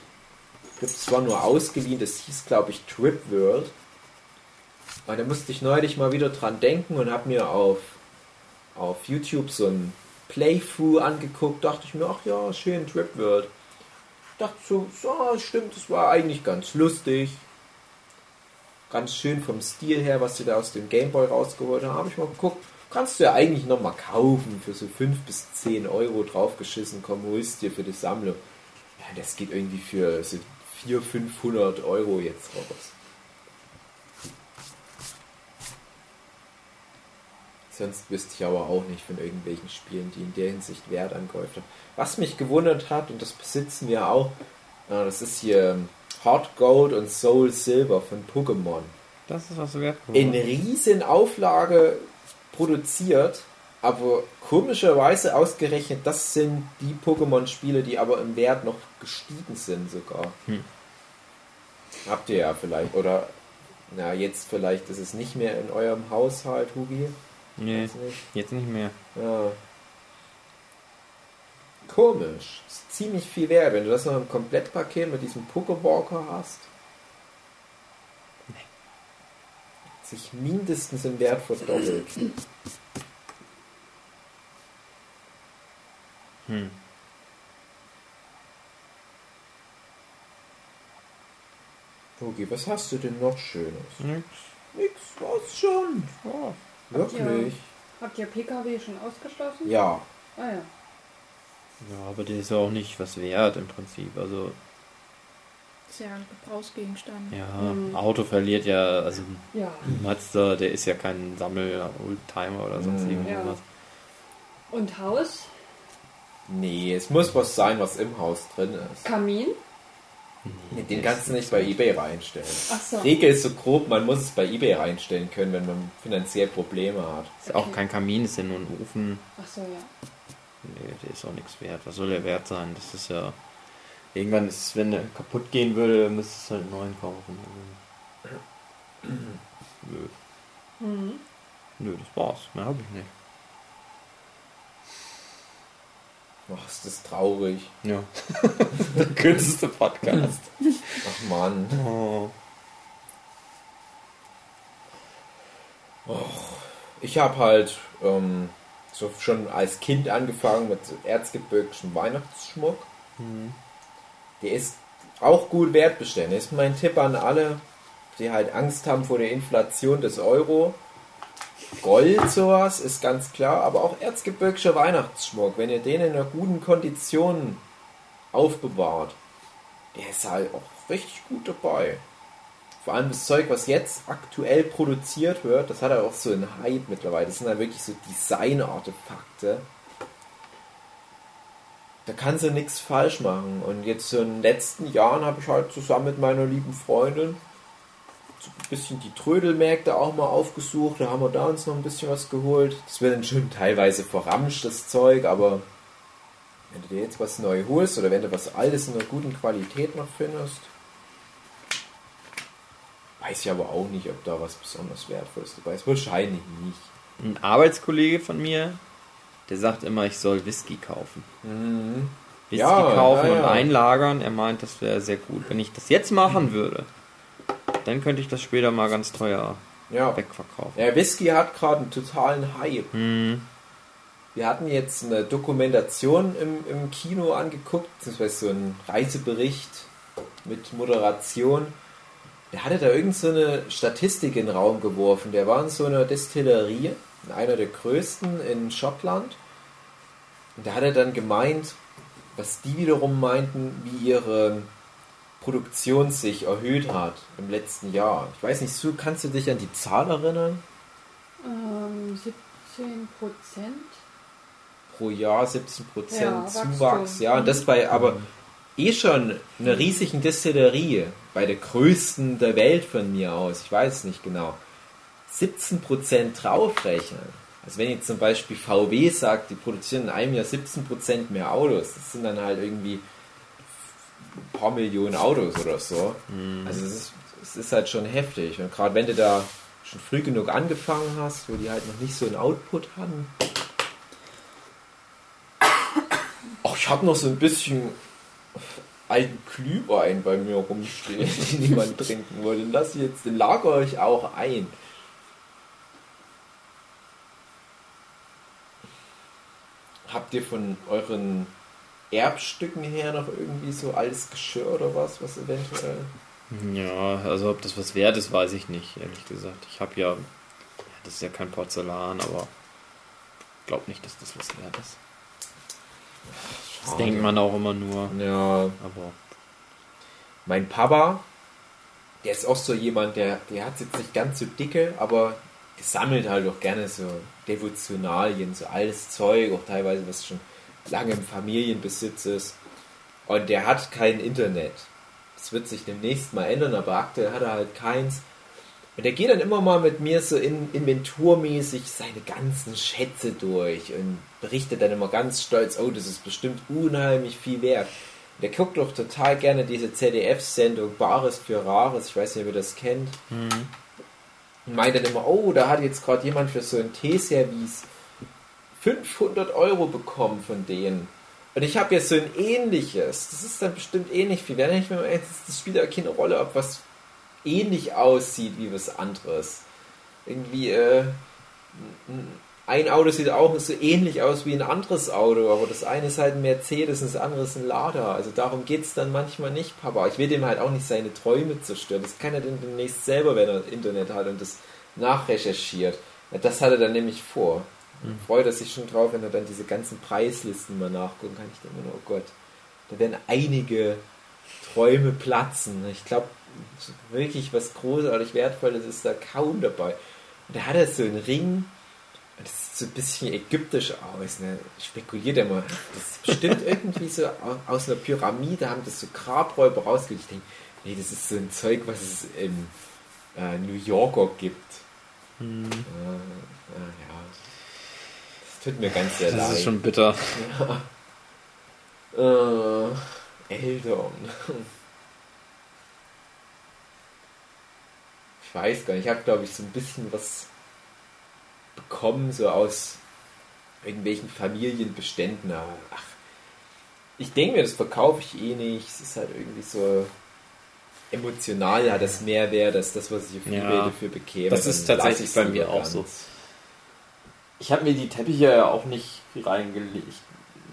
Ich glaube, es war nur ausgeliehen. Das hieß, glaube ich, Trip World. Und da musste ich neulich mal wieder dran denken und habe mir auf, auf YouTube so ein Playthrough angeguckt. Dachte ich mir, ach ja, schön, Trip World. Dachte so, so, stimmt, das war eigentlich ganz lustig. Ganz schön vom Stil her, was sie da aus dem Gameboy rausgeholt haben. Habe ich mal geguckt, kannst du ja eigentlich nochmal kaufen für so 5 bis 10 Euro draufgeschissen. Komm, holst dir für die Sammlung. Ja, das geht irgendwie für so 400, 500 Euro jetzt raus. Sonst wüsste ich aber auch nicht von irgendwelchen Spielen, die in der Hinsicht Wert angehäuft haben. Was mich gewundert hat, und das besitzen wir auch, äh, das ist hier Hot Gold und Soul Silver von Pokémon. Das ist was wert. In riesen Auflage produziert, aber komischerweise ausgerechnet, das sind die Pokémon-Spiele, die aber im Wert noch gestiegen sind sogar. Hm. Habt ihr ja vielleicht, oder na jetzt vielleicht ist es nicht mehr in eurem Haushalt, Hugi. Nee, nicht. jetzt nicht mehr. Ja. Komisch. Ist ziemlich viel wert, wenn du das noch im Komplettpaket mit diesem Pokewalker hast. Sich mindestens im Wert verdoppelt. Hm. Hugi, was hast du denn noch Schönes? Nix. Nix, was schon. Oh. Wirklich? Habt ihr PKW schon ausgeschlossen? Ja. Ah ja. Ja, aber der ist ja auch nicht was wert im Prinzip. Also, ist ja ein Gebrauchsgegenstand. ja, Mhm. Auto verliert ja, also Ja. Mazda, der ist ja kein Sammel-Oldtimer oder sonst Mhm. irgendwas. Und Haus? Nee, es muss was sein, was im Haus drin ist. Kamin? Nee, den kannst du nicht bei eBay reinstellen. Ach so. Regel ist so grob, man muss es bei eBay reinstellen können, wenn man finanziell Probleme hat. Ist auch kein Kamin, ist ja nur ein Ofen. Ach so, ja. Nee, der ist auch nichts wert. Was soll der wert sein? Das ist ja. Irgendwann ist es, wenn der kaputt gehen würde, müsste es halt einen neuen kaufen. Nö. Mhm. Nö, das war's. Mehr habe ich nicht. Ach, ist das traurig. Ja. der kürzeste Podcast. Ach Mann. Oh. Ich habe halt ähm, so schon als Kind angefangen mit so erzgebirgischen Weihnachtsschmuck. Der ist auch gut wertbeständig. Ist mein Tipp an alle, die halt Angst haben vor der Inflation des Euro. Gold sowas ist ganz klar, aber auch erzgebirgischer Weihnachtsschmuck, wenn ihr den in einer guten Kondition aufbewahrt, der ist halt auch richtig gut dabei. Vor allem das Zeug, was jetzt aktuell produziert wird, das hat ja auch so einen Hype mittlerweile. Das sind dann wirklich so Design-Artefakte. Da kannst du nichts falsch machen. Und jetzt so in den letzten Jahren habe ich halt zusammen mit meiner lieben Freundin so ein bisschen die Trödelmärkte auch mal aufgesucht. Da haben wir da uns noch ein bisschen was geholt. Das wird dann schon teilweise verramscht, das Zeug, aber wenn du dir jetzt was neu holst oder wenn du was Altes in einer guten Qualität noch findest, weiß ich aber auch nicht, ob da was besonders Wertvolles dabei ist. Wahrscheinlich nicht. Ein Arbeitskollege von mir, der sagt immer, ich soll Whisky kaufen. Mhm. Whisky Ja, kaufen ja, und ja. einlagern. Er meint, das wäre sehr gut. Wenn ich das jetzt machen würde, dann könnte ich das später mal ganz teuer wegverkaufen. ja, Whisky hat gerade einen totalen Hype. Hm. Wir hatten jetzt eine Dokumentation im, im Kino angeguckt, beziehungsweise so einen Reisebericht mit Moderation. Der hatte da irgend so eine Statistik in den Raum geworfen. Der war in so einer Destillerie, in einer der größten in Schottland. Und da hat er dann gemeint, was die wiederum meinten, wie ihre Produktion sich erhöht hat im letzten Jahr. Ich weiß nicht, Sue, kannst du dich an die Zahl erinnern? Ähm, 17 Prozent. pro Jahr 17% Ja, Wachstum. Zuwachs. Ja, und das bei aber eh schon einer riesigen Destillerie, bei der größten der Welt von mir aus, ich weiß nicht genau, 17% draufrechnen. Also wenn jetzt zum Beispiel VW sagt, die produzieren in einem Jahr 17% mehr Autos, das sind dann halt irgendwie ein paar Millionen Autos oder so. Also es ist, es ist halt schon heftig. Und gerade wenn du da schon früh genug angefangen hast, wo die halt noch nicht so einen Output hatten, Ach, ich habe noch so ein bisschen alten Glühwein bei mir rumstehen, den niemand trinken wollte. Den lasse ich jetzt, den lagere ich auch ein. Habt ihr von euren Erbstücken her noch irgendwie so altes Geschirr oder was, was eventuell... Ja, also ob das was wert ist, weiß ich nicht, ehrlich gesagt. Ich habe ja, das ist ja kein Porzellan, aber glaube nicht, dass das was wert ist. Das denkt man auch immer nur. Ja, Aber Mein Papa, der ist auch so jemand, der, der hat jetzt nicht ganz so dicke, aber sammelt halt auch gerne so Devotionalien, so altes Zeug, auch teilweise was schon lange im Familienbesitz ist. Und der hat kein Internet. Das wird sich demnächst mal ändern, aber aktuell hat er halt keins. Und der geht dann immer mal mit mir so in, inventurmäßig seine ganzen Schätze durch und berichtet dann immer ganz stolz, oh, das ist bestimmt unheimlich viel wert. Der guckt doch total gerne diese ZDF-Sendung Bares für Rares, ich weiß nicht, ob ihr das kennt. Und meint dann immer, oh, da hat jetzt gerade jemand für so ein Teeservice 500 Euro bekommen von denen. Und ich habe jetzt so ein ähnliches. Das ist dann bestimmt ähnlich viel. Wenn ich mir mal, das spielt ja keine Rolle, ob was ähnlich aussieht wie was anderes. Irgendwie, äh, ein Auto sieht auch so ähnlich aus wie ein anderes Auto, aber das eine ist halt ein Mercedes und das andere ist ein Lada. Also darum geht es dann manchmal nicht, Papa. Ich will dem halt auch nicht seine Träume zerstören. Das kann er dann demnächst selber, wenn er Internet hat und das nachrecherchiert. Ja, Das hat er dann nämlich vor. Freut er sich schon drauf, wenn er dann diese ganzen Preislisten mal nachgucken kann. Ich denke mir nur, oh Gott, da werden einige Träume platzen. Ich glaube, wirklich was großartig Wertvolles ist da kaum dabei. Und da hat er so einen Ring, Das sieht so ein bisschen ägyptisch aus. Ne? Spekuliert immer. Das ist bestimmt irgendwie so au- aus einer Pyramide, haben das so Grabräuber rausgelegt. Ich denke, nee, das ist so ein Zeug, was es in äh, New Yorker gibt. Äh, äh, ja. Das tut mir ganz sehr Das leid. ist schon bitter. Äh, Eldon. Ich weiß gar nicht. Ich habe, glaube ich, so ein bisschen was bekommen, so aus irgendwelchen Familienbeständen. Aber, ach, ich denke mir, das verkaufe ich eh nicht. Es ist halt irgendwie so emotional hat das Mehrwert, als das, was ich auf Ja. eBay dafür bekäme. Das ist tatsächlich bei mir auch ganz. so. Ich habe mir die Teppiche ja auch nicht reingelegt.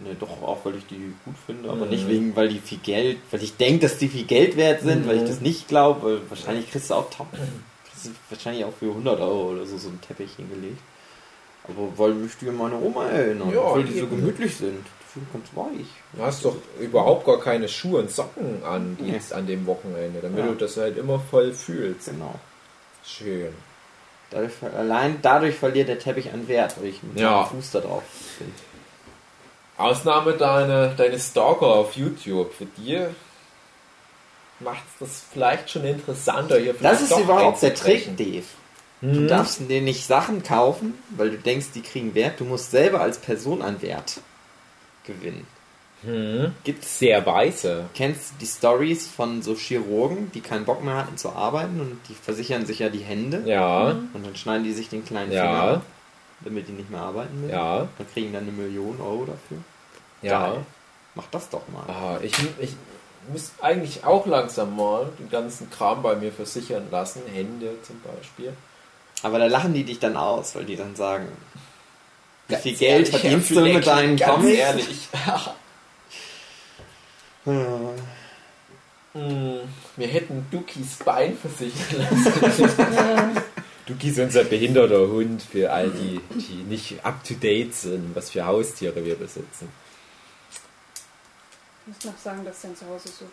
Ne, doch auch, weil ich die gut finde, aber Mhm. nicht wegen, weil die viel Geld, weil ich denke, dass die viel Geld wert sind, weil ich Mhm. das nicht glaube, weil wahrscheinlich kriegst du auch top, kriegst du wahrscheinlich auch für 100 Euro oder so so ein Teppich hingelegt. Aber weil mich die an meine Oma erinnern, Ja, weil die so eben. gemütlich sind. Die sind ganz weich. Du hast doch überhaupt gar keine Schuhe und Socken an die Nee. jetzt an dem Wochenende, damit Ja. du das halt immer voll fühlst. Genau. Schön. Dadurch, allein dadurch verliert der Teppich an Wert, weil ich mit Ja. meinem Fuß da drauf bin. Ausnahme deine, deine Stalker auf YouTube. Für die macht das vielleicht schon interessanter hier. Das ist überhaupt der Trick. Dave. Du Mhm. darfst dir nicht Sachen kaufen, weil du denkst, die kriegen Wert. Du musst selber als Person an Wert gewinnen. Mhm. Gibt's, Sehr weise. kennst du die Stories von so Chirurgen, die keinen Bock mehr hatten zu arbeiten und die versichern sich ja die Hände Ja, und dann schneiden die sich den kleinen Ja. Finger damit die nicht mehr arbeiten müssen. ja, Dann kriegen dann eine Million Euro dafür. ja. Geil. Mach das doch mal. Ah, ich, ich muss eigentlich auch langsam mal den ganzen Kram bei mir versichern lassen. Hände zum Beispiel. Aber da lachen die dich dann aus, weil die dann sagen, wie Ganz viel Geld ehrlich, verdienst du mit deinen ganz Comics? ehrlich. Ja. Hm, wir hätten Dukis Bein versichern lassen. Duki ist unser behinderter Hund für all die, die nicht up to date sind, was für Haustiere wir besitzen. Ich muss noch sagen, dass er ein Zuhause sucht.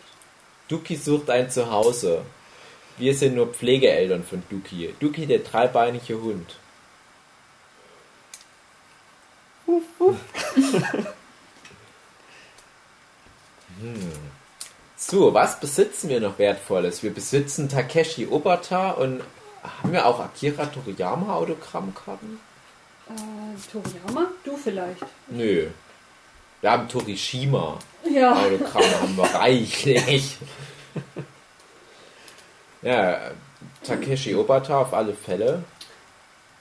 Duki sucht ein Zuhause. Wir sind nur Pflegeeltern von Duki. Duki, der dreibeinige Hund. hm. So, was besitzen wir noch Wertvolles? Wir besitzen Takeshi Obata und haben wir auch Akira Toriyama Autogrammkarten? Äh, Toriyama? Du vielleicht. Nö. Wir haben Torishima Ja. Autogramme haben wir reichlich. Ja, Takeshi Obata auf alle Fälle.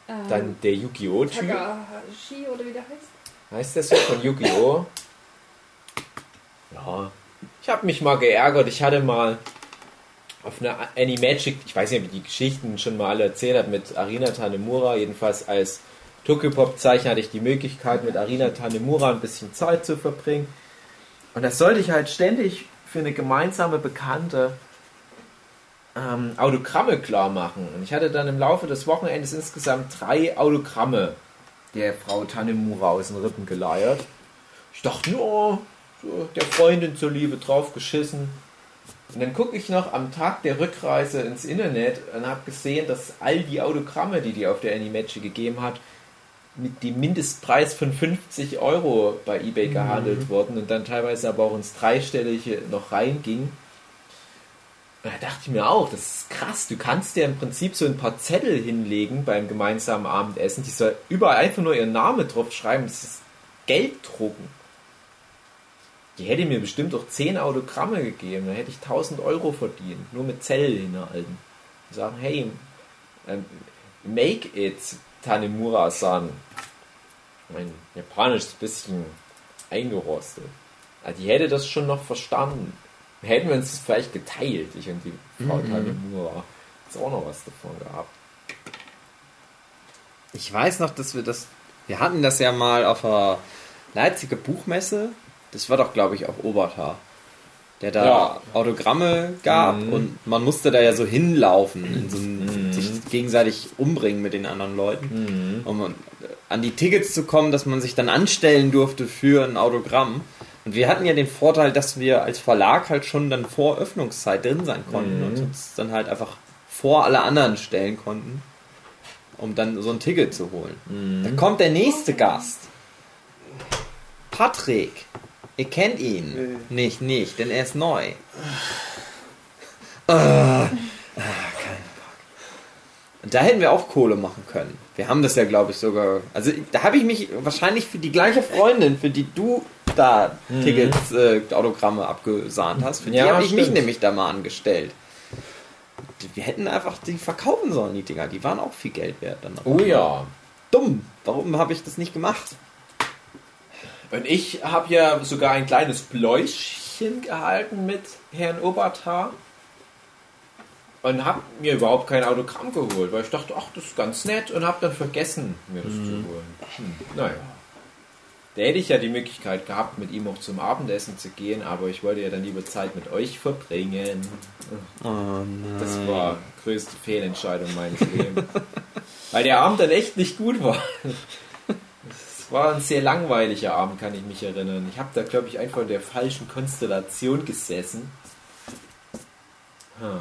Ähm, Dann der Yu-Gi-Oh! Typ. Takahashi oder wie der heißt? Heißt der so von Yu-Gi-Oh! Ja. Ich habe mich mal geärgert. Ich hatte mal auf einer Animagic, ich weiß nicht, ob ich die Geschichten schon mal alle erzählt habe, mit Arina Tanemura. Jedenfalls als Tokyopop-Zeichner hatte ich die Möglichkeit, mit Arina Tanemura ein bisschen Zeit zu verbringen. Und das sollte ich halt ständig für eine gemeinsame Bekannte ähm, Autogramme klar machen. Und ich hatte dann im Laufe des Wochenendes insgesamt drei Autogramme der Frau Tanemura aus den Rippen geleiert. Ich dachte, no, so der Freundin zuliebe drauf geschissen. Und dann gucke ich noch am Tag der Rückreise ins Internet und habe gesehen, dass all die Autogramme, die die auf der Animagic gegeben hat, mit dem Mindestpreis von 50 Euro bei eBay gehandelt wurden und dann teilweise aber auch ins Dreistellige noch reinging. Und da dachte ich mir auch, das ist krass. Du kannst dir im Prinzip so ein paar Zettel hinlegen beim gemeinsamen Abendessen, die soll überall einfach nur ihren Namen drauf schreiben. Das ist Geld drucken. Die hätte mir bestimmt auch 10 Autogramme gegeben. Da hätte ich 1000 Euro verdient. Nur mit Zettel hinhalten. Und sagen, hey, ähm, make it, Tanemura-san. Mein Japanisch ist ein bisschen eingerostet. Also die hätte das schon noch verstanden. Hätten wir uns das vielleicht geteilt, ich und die Frau Tanemura. Jetzt auch noch was davon gehabt. Ich weiß noch, dass wir das. Wir hatten das ja mal auf der Leipziger Buchmesse. Das war doch, glaube ich, auch Obertar. Der da Ja. Autogramme gab Mhm. und man musste da ja so hinlaufen, in so ein, sich gegenseitig umbringen mit den anderen Leuten, um an- an die Tickets zu kommen, dass man sich dann anstellen durfte für ein Autogramm. Und wir hatten ja den Vorteil, dass wir als Verlag halt schon dann vor Öffnungszeit drin sein konnten und uns dann halt einfach vor alle anderen stellen konnten. um dann so ein Ticket zu holen. Da kommt der nächste Gast. Patrick. Ihr kennt ihn. Nicht, nicht, denn er ist neu. Ah, ah. Und da hätten wir auch Kohle machen können. Wir haben das ja, glaube ich, sogar. Also da habe ich mich wahrscheinlich für die gleiche Freundin, für die du da Tickets, äh, Autogramme abgesahnt hast, für die Ja, habe ich mich stimmt. nämlich da mal angestellt. Die- Wir hätten einfach die verkaufen sollen, die Dinger. Die waren auch viel Geld wert. Dann Oh ja. Dumm. Warum habe ich das nicht gemacht? Und ich habe ja sogar ein kleines Bläuschen gehalten mit Herrn Obertar und habe mir überhaupt kein Autogramm geholt, weil ich dachte, ach, das ist ganz nett und habe dann vergessen, mir das zu holen. Hm, naja. Da hätte ich ja die Möglichkeit gehabt, mit ihm auch zum Abendessen zu gehen, aber ich wollte ja dann lieber Zeit mit euch verbringen. Oh nein. Das war die größte Fehlentscheidung meines Lebens. Weil der Abend dann echt nicht gut war. Es war ein sehr langweiliger Abend, kann ich mich erinnern. Ich habe da, glaube ich, einfach in der falschen Konstellation gesessen. Hm.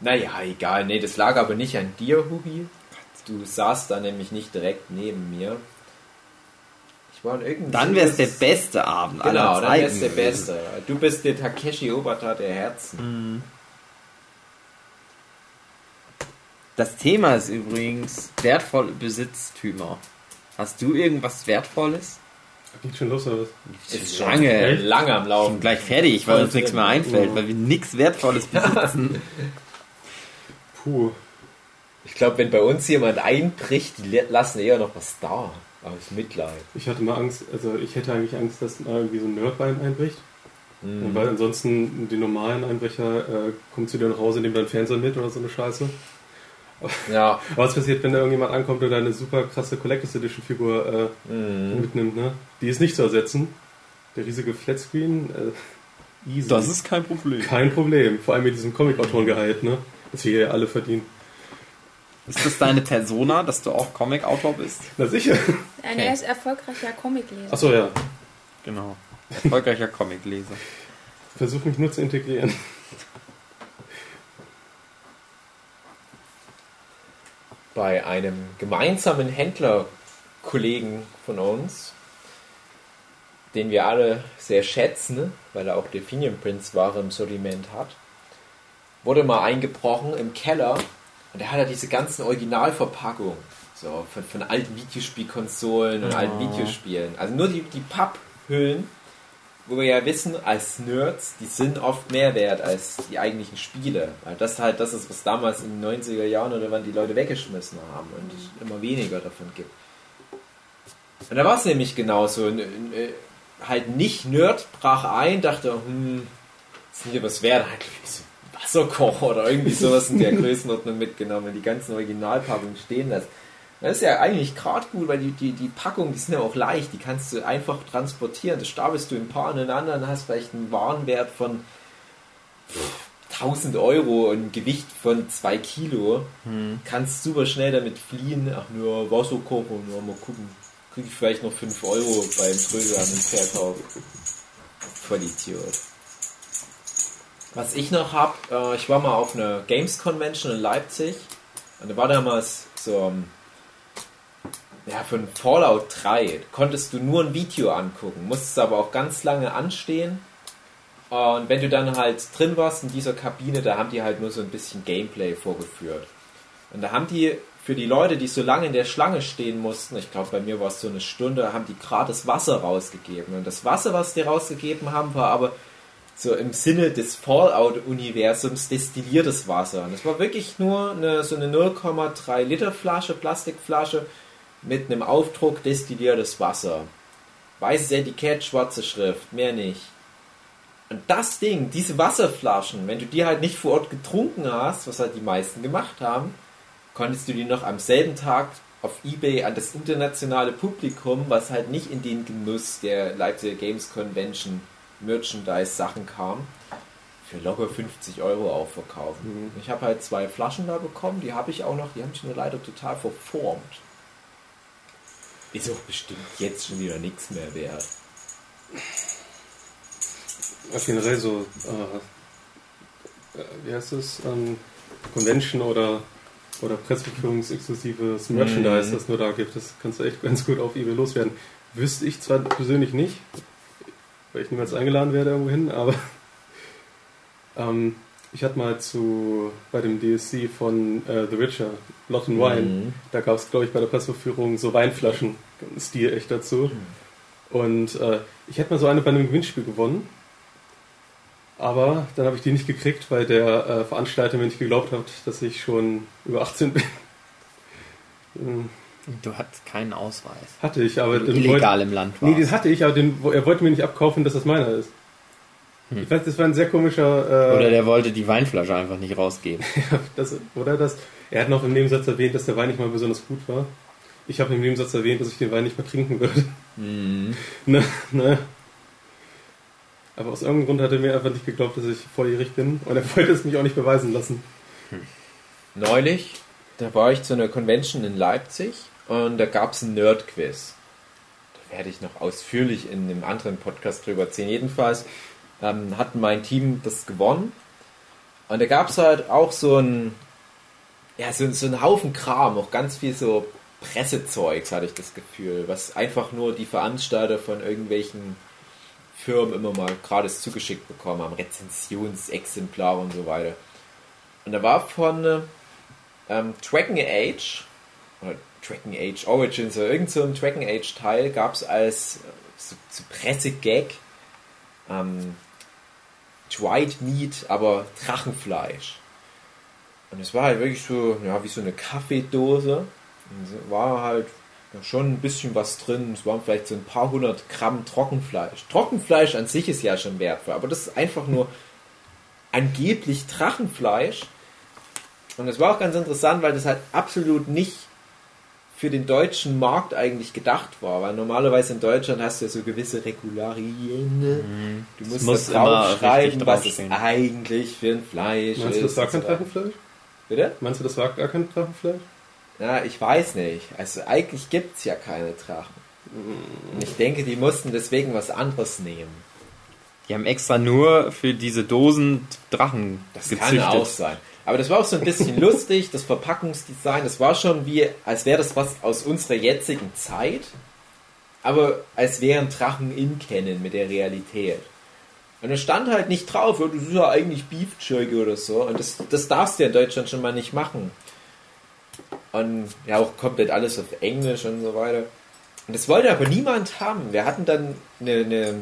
Naja, egal. Nee, das lag aber nicht an dir, Hubi. Du saßt da nämlich nicht direkt neben mir. Ich war in irgendeinem Dann wäre es der beste Abend Genau, aller dann wäre es Zeiten der. Beste. Du bist der Takeshi Obata der Herzen. Das Thema ist übrigens wertvolle Besitztümer. Hast du irgendwas Wertvolles? Geht schon los, oder was? Ist Lange. schon lange am Ich bin Laufen. gleich fertig, weil Voll uns nichts mehr einfällt, weil wir nichts Wertvolles besitzen. Puh. Ich glaube, wenn bei uns jemand einbricht, die lassen eher noch was da. Aus Mitleid. Ich hatte mal Angst, also ich hätte eigentlich Angst, dass mal irgendwie so ein Nerd bei ihm einbricht. Mhm. Weil ansonsten die normalen Einbrecher äh, kommen zu dir nach Hause, nehmen deinen Fernseher mit oder so eine Scheiße. Ja. Aber was passiert, wenn da irgendjemand ankommt oder eine super krasse Collectors Edition Figur äh, Mhm. mitnimmt, ne? Die ist nicht zu ersetzen. Der riesige Flatscreen, äh, easy. kein Problem. kein Problem. Vor allem mit diesem Comic-Autoren-Gehalt, ne? Das wir ja alle verdienen. Ist das deine Persona, dass du auch Comic-Autor bist? Na sicher. Nein, er ist erfolgreicher Comicleser. Achso, ja. Genau. Erfolgreicher Comicleser. Versuch mich nur zu integrieren. Bei einem gemeinsamen Händlerkollegen von uns, den wir alle sehr schätzen, weil er auch Definium Prince Ware im Sortiment hat, wurde mal eingebrochen im Keller und er hat ja diese ganzen Originalverpackungen so von, von alten Videospielkonsolen und alten Videospielen. Also nur die, die Papphüllen, wo wir ja wissen, als Nerds, die sind oft mehr wert als die eigentlichen Spiele. Weil das halt das ist, was damals in den 90er Jahren oder wann die Leute weggeschmissen haben und es immer weniger davon gibt. Und da war es nämlich genauso. Äh, halt nicht Nerd brach ein, dachte, hm, ist nicht was wert, halt so Wasserkocher oder irgendwie sowas in der Größenordnung mitgenommen, die ganzen Originalpackungen stehen lässt. Das ist ja eigentlich gerade gut, weil die, die, die Packungen, die sind ja auch leicht, die kannst du einfach transportieren. Das stapelst du in ein paar aneinander und hast vielleicht einen Warenwert von pff, 1000 Euro und ein Gewicht von 2 Kilo. Kannst super schnell damit fliehen. Ach nur Wasserkocher, nur mal gucken. Kriege ich vielleicht noch 5 Euro beim Trödel an den Verkauf. Voll Idiot. Was ich noch habe, äh, ich war mal auf einer Games Convention in Leipzig und da war damals so ähm, ja, von Fallout 3 konntest du nur ein Video angucken, musstest aber auch ganz lange anstehen. Und wenn du dann halt drin warst in dieser Kabine, da haben die halt nur so ein bisschen Gameplay vorgeführt. Und da haben die für die Leute, die so lange in der Schlange stehen mussten, ich glaube bei mir war es so eine Stunde, haben die gratis Wasser rausgegeben. Und das Wasser, was die rausgegeben haben, war aber so im Sinne des Fallout-Universums destilliertes Wasser. Und es war wirklich nur eine, so eine 0,3 Liter Flasche, Plastikflasche mit einem Aufdruck destilliertes Wasser. Weißes Etikett, schwarze Schrift, mehr nicht. Und das Ding, diese Wasserflaschen, wenn du die halt nicht vor Ort getrunken hast, was halt die meisten gemacht haben, konntest du die noch am selben Tag auf Ebay an das internationale Publikum, was halt nicht in den Genuss der Leipziger Games Convention Merchandise Sachen kam, für locker 50 Euro auch verkaufen. Ich habe halt zwei Flaschen da bekommen, die habe ich auch noch, die haben sich nur leider total verformt. Ist auch bestimmt jetzt schon wieder nichts mehr wert. Ja, generell so, äh, äh, wie heißt es, ähm, Convention oder oder pressverführungsexklusives Merchandise, Mhm. das nur da gibt. Das kannst du echt ganz gut auf eBay loswerden. Wüsste ich zwar persönlich nicht, weil ich niemals eingeladen werde irgendwo hin, aber ähm, ich hatte mal zu bei dem DLC von äh, The Witcher, Lot and Wine, Mhm. da gab es, glaube ich, bei der Pressverführung so Weinflaschen, Stil echt dazu. Und äh, ich hätte mal so eine bei einem Gewinnspiel gewonnen. Aber dann habe ich die nicht gekriegt, weil der äh, Veranstalter mir nicht geglaubt hat, dass ich schon über 18 bin. Ähm, Du hattest keinen Ausweis. hatte ich, aber illegal im Land Nee, warst. den hatte ich, aber den, er wollte mir nicht abkaufen, dass das meiner ist. Hm. Ich weiß, das war ein sehr komischer. Äh, Oder der wollte die Weinflasche einfach nicht rausgeben. das, oder das. Er hat noch im Nebensatz erwähnt, dass der Wein nicht mal besonders gut war. Ich habe im Nebensatz erwähnt, dass ich den Wein nicht mehr trinken würde. Mhm. ne, ne. Aber aus irgendeinem Grund hat er mir einfach nicht geglaubt, dass ich volljährig bin. Und er wollte es mich auch nicht beweisen lassen. Neulich, da war ich zu einer Convention in Leipzig und da gab es ein Nerd-Quiz. Da werde ich noch ausführlich in einem anderen Podcast drüber erzählen. Jedenfalls ähm, hat mein Team das gewonnen. Und da gab es halt auch so ein, ja, so, so einen Haufen Kram, auch ganz viel so Pressezeugs, hatte ich das Gefühl, was einfach nur die Veranstalter von irgendwelchen Firmen immer mal gratis zugeschickt bekommen haben, Rezensionsexemplare und so weiter. Und da war von äh, ähm, Tracking Age oder Tracking Age Origins oder irgend so ein Tracking Age Teil gab es als äh, so, so Pressegag ähm, Dried Meat, aber Drachenfleisch. Und es war halt wirklich so, ja, wie so eine Kaffeedose. Und es war halt schon ein bisschen was drin. Es waren vielleicht so ein paar hundert Gramm Trockenfleisch. Trockenfleisch an sich ist ja schon wertvoll, aber das ist einfach nur angeblich Drachenfleisch. Und das war auch ganz interessant, weil das halt absolut nicht für den deutschen Markt eigentlich gedacht war, weil normalerweise in Deutschland hast du ja so gewisse Regularien. Du musst muss da drauf immer schreiben, richtig was es eigentlich für ein Fleisch Meinst du, das ist. war kein. Drachenfleisch? Bitte? Meinst du, das war gar kein Drachenfleisch? Na, ich weiß nicht. Also eigentlich gibt es ja keine Drachen. Und ich denke, die mussten deswegen was anderes nehmen. Die haben extra nur für diese Dosen Drachen Das gezüchtet. kann auch sein. Aber das war auch so ein bisschen lustig, das Verpackungsdesign, das war schon wie, als wäre das was aus unserer jetzigen Zeit, aber als wären Drachen in Kennen mit der Realität. Und es stand halt nicht drauf, oh, das ist ja eigentlich Beef Jerky oder so. Und das, das darfst du ja in Deutschland schon mal nicht machen. Und ja, auch komplett alles auf Englisch und so weiter. Und das wollte aber niemand haben. Wir hatten dann eine, eine,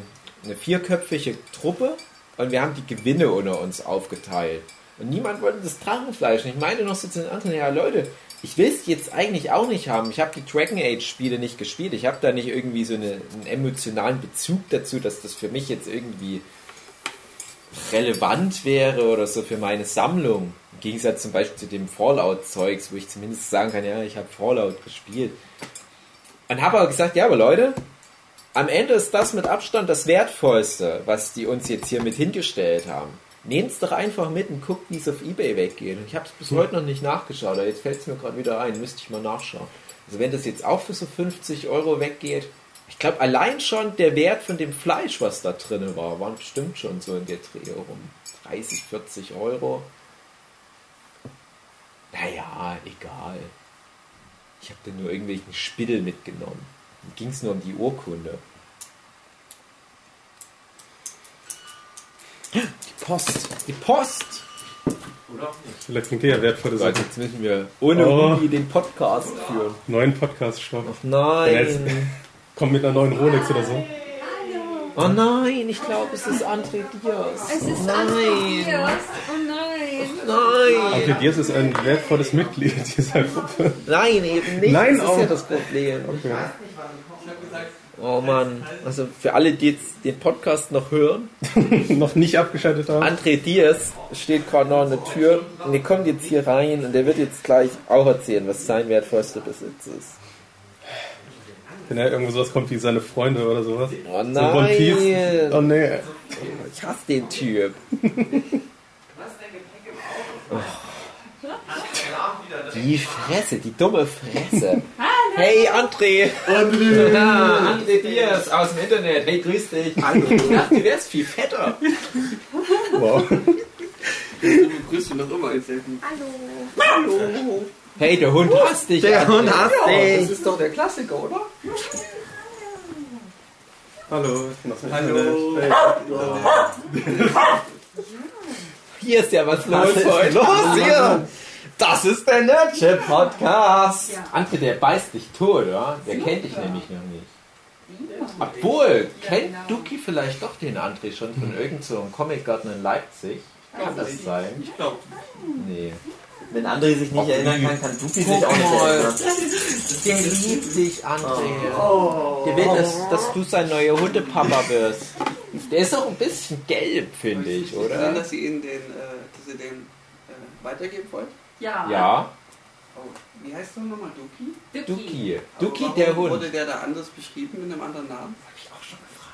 eine vierköpfige Truppe und wir haben die Gewinne unter uns aufgeteilt. Und niemand wollte das Drachenfleisch. Und ich meinte noch so zu den anderen, ja Leute, ich will es jetzt eigentlich auch nicht haben. Ich habe die Dragon Age Spiele nicht gespielt. Ich habe da nicht irgendwie so eine, einen emotionalen Bezug dazu, dass das für mich jetzt irgendwie relevant wäre oder so für meine Sammlung. Im Gegensatz zum Beispiel zu dem Fallout-Zeugs, wo ich zumindest sagen kann, ja, ich habe Fallout gespielt. Und habe aber gesagt, ja, aber Leute, am Ende ist das mit Abstand das Wertvollste, was die uns jetzt hier mit hingestellt haben. Nehmt es doch einfach mit und guckt, wie es auf Ebay weggeht. Und ich habe es bis heute noch nicht nachgeschaut, aber jetzt fällt es mir gerade wieder ein, müsste ich mal nachschauen. Also wenn das jetzt auch für so 50 Euro weggeht, ich glaube allein schon der Wert von dem Fleisch, was da drin war, waren bestimmt schon so in der Dreh rum 30, 40 Euro. Naja, egal. Ich habe da nur irgendwelchen Spittel mitgenommen. Ging es nur um die Urkunde. Die Post. Die Post. Vielleicht bringt ihr ja wertvolle Gott, Sachen. jetzt müssen wir ohne Oh. Rudi den Podcast führen. Neuen Podcast-Stoff. Nein. Kommt mit einer neuen Rolex oder so. Oh nein, ich glaube, es ist André Diaz. Es ist nein. Andreas. Oh nein. Nein. André Diaz ist ein wertvolles Mitglied dieser Gruppe. Nein, eben nicht. Nein, das ist auch. ja das Problem. Okay. Oh Mann. Also für alle, die jetzt den Podcast noch hören, Noch nicht abgeschaltet haben. André Diaz steht gerade noch an der Tür und der kommt jetzt hier rein und der wird jetzt gleich auch erzählen, was sein wertvollster Besitz ist. Wenn er irgendwo sowas kommt wie seine Freunde oder sowas. Oh So nein. Oh nee. Ich hasse den Typ. Die Fresse, die dumme Fresse. Hey André! André! Ja, André Diaz aus dem Internet. Hey, grüß dich. Hallo. Ich dachte, du wärst viel fetter. Wow. Du begrüßt ihn doch immer selten. Hallo. Hey, der Hund hasst dich. Der André. Hund hasst Das dich. ist doch der Klassiker, oder? Hallo, ich bin aus dem Hallo. Internet. Hier ist ja was los Was ist heute. los hier? Das ist der Nerdship Podcast. André, der beißt dich tot, oder? Der kennt dich nämlich noch nicht. Obwohl, kennt Duki vielleicht doch den André schon von irgendeinem so einem Comicgarten in Leipzig? Kann das sein? Ich glaube. Nee. Wenn André sich nicht erinnern kann, kann Dupi sich auch nicht erinnern. Der liebt dich, André. Der will, dass, dass du sein neuer Hundepapa wirst. Der ist auch ein bisschen gelb, finde ich, Oder? oder? Dass Sie ihn den, äh, dass Sie den äh, weitergeben wollt? Ja. Ja, Oh, wie heißt du nochmal? Duki? Duki. Duki, der Hund. Wurde der da anders beschrieben mit einem anderen Namen?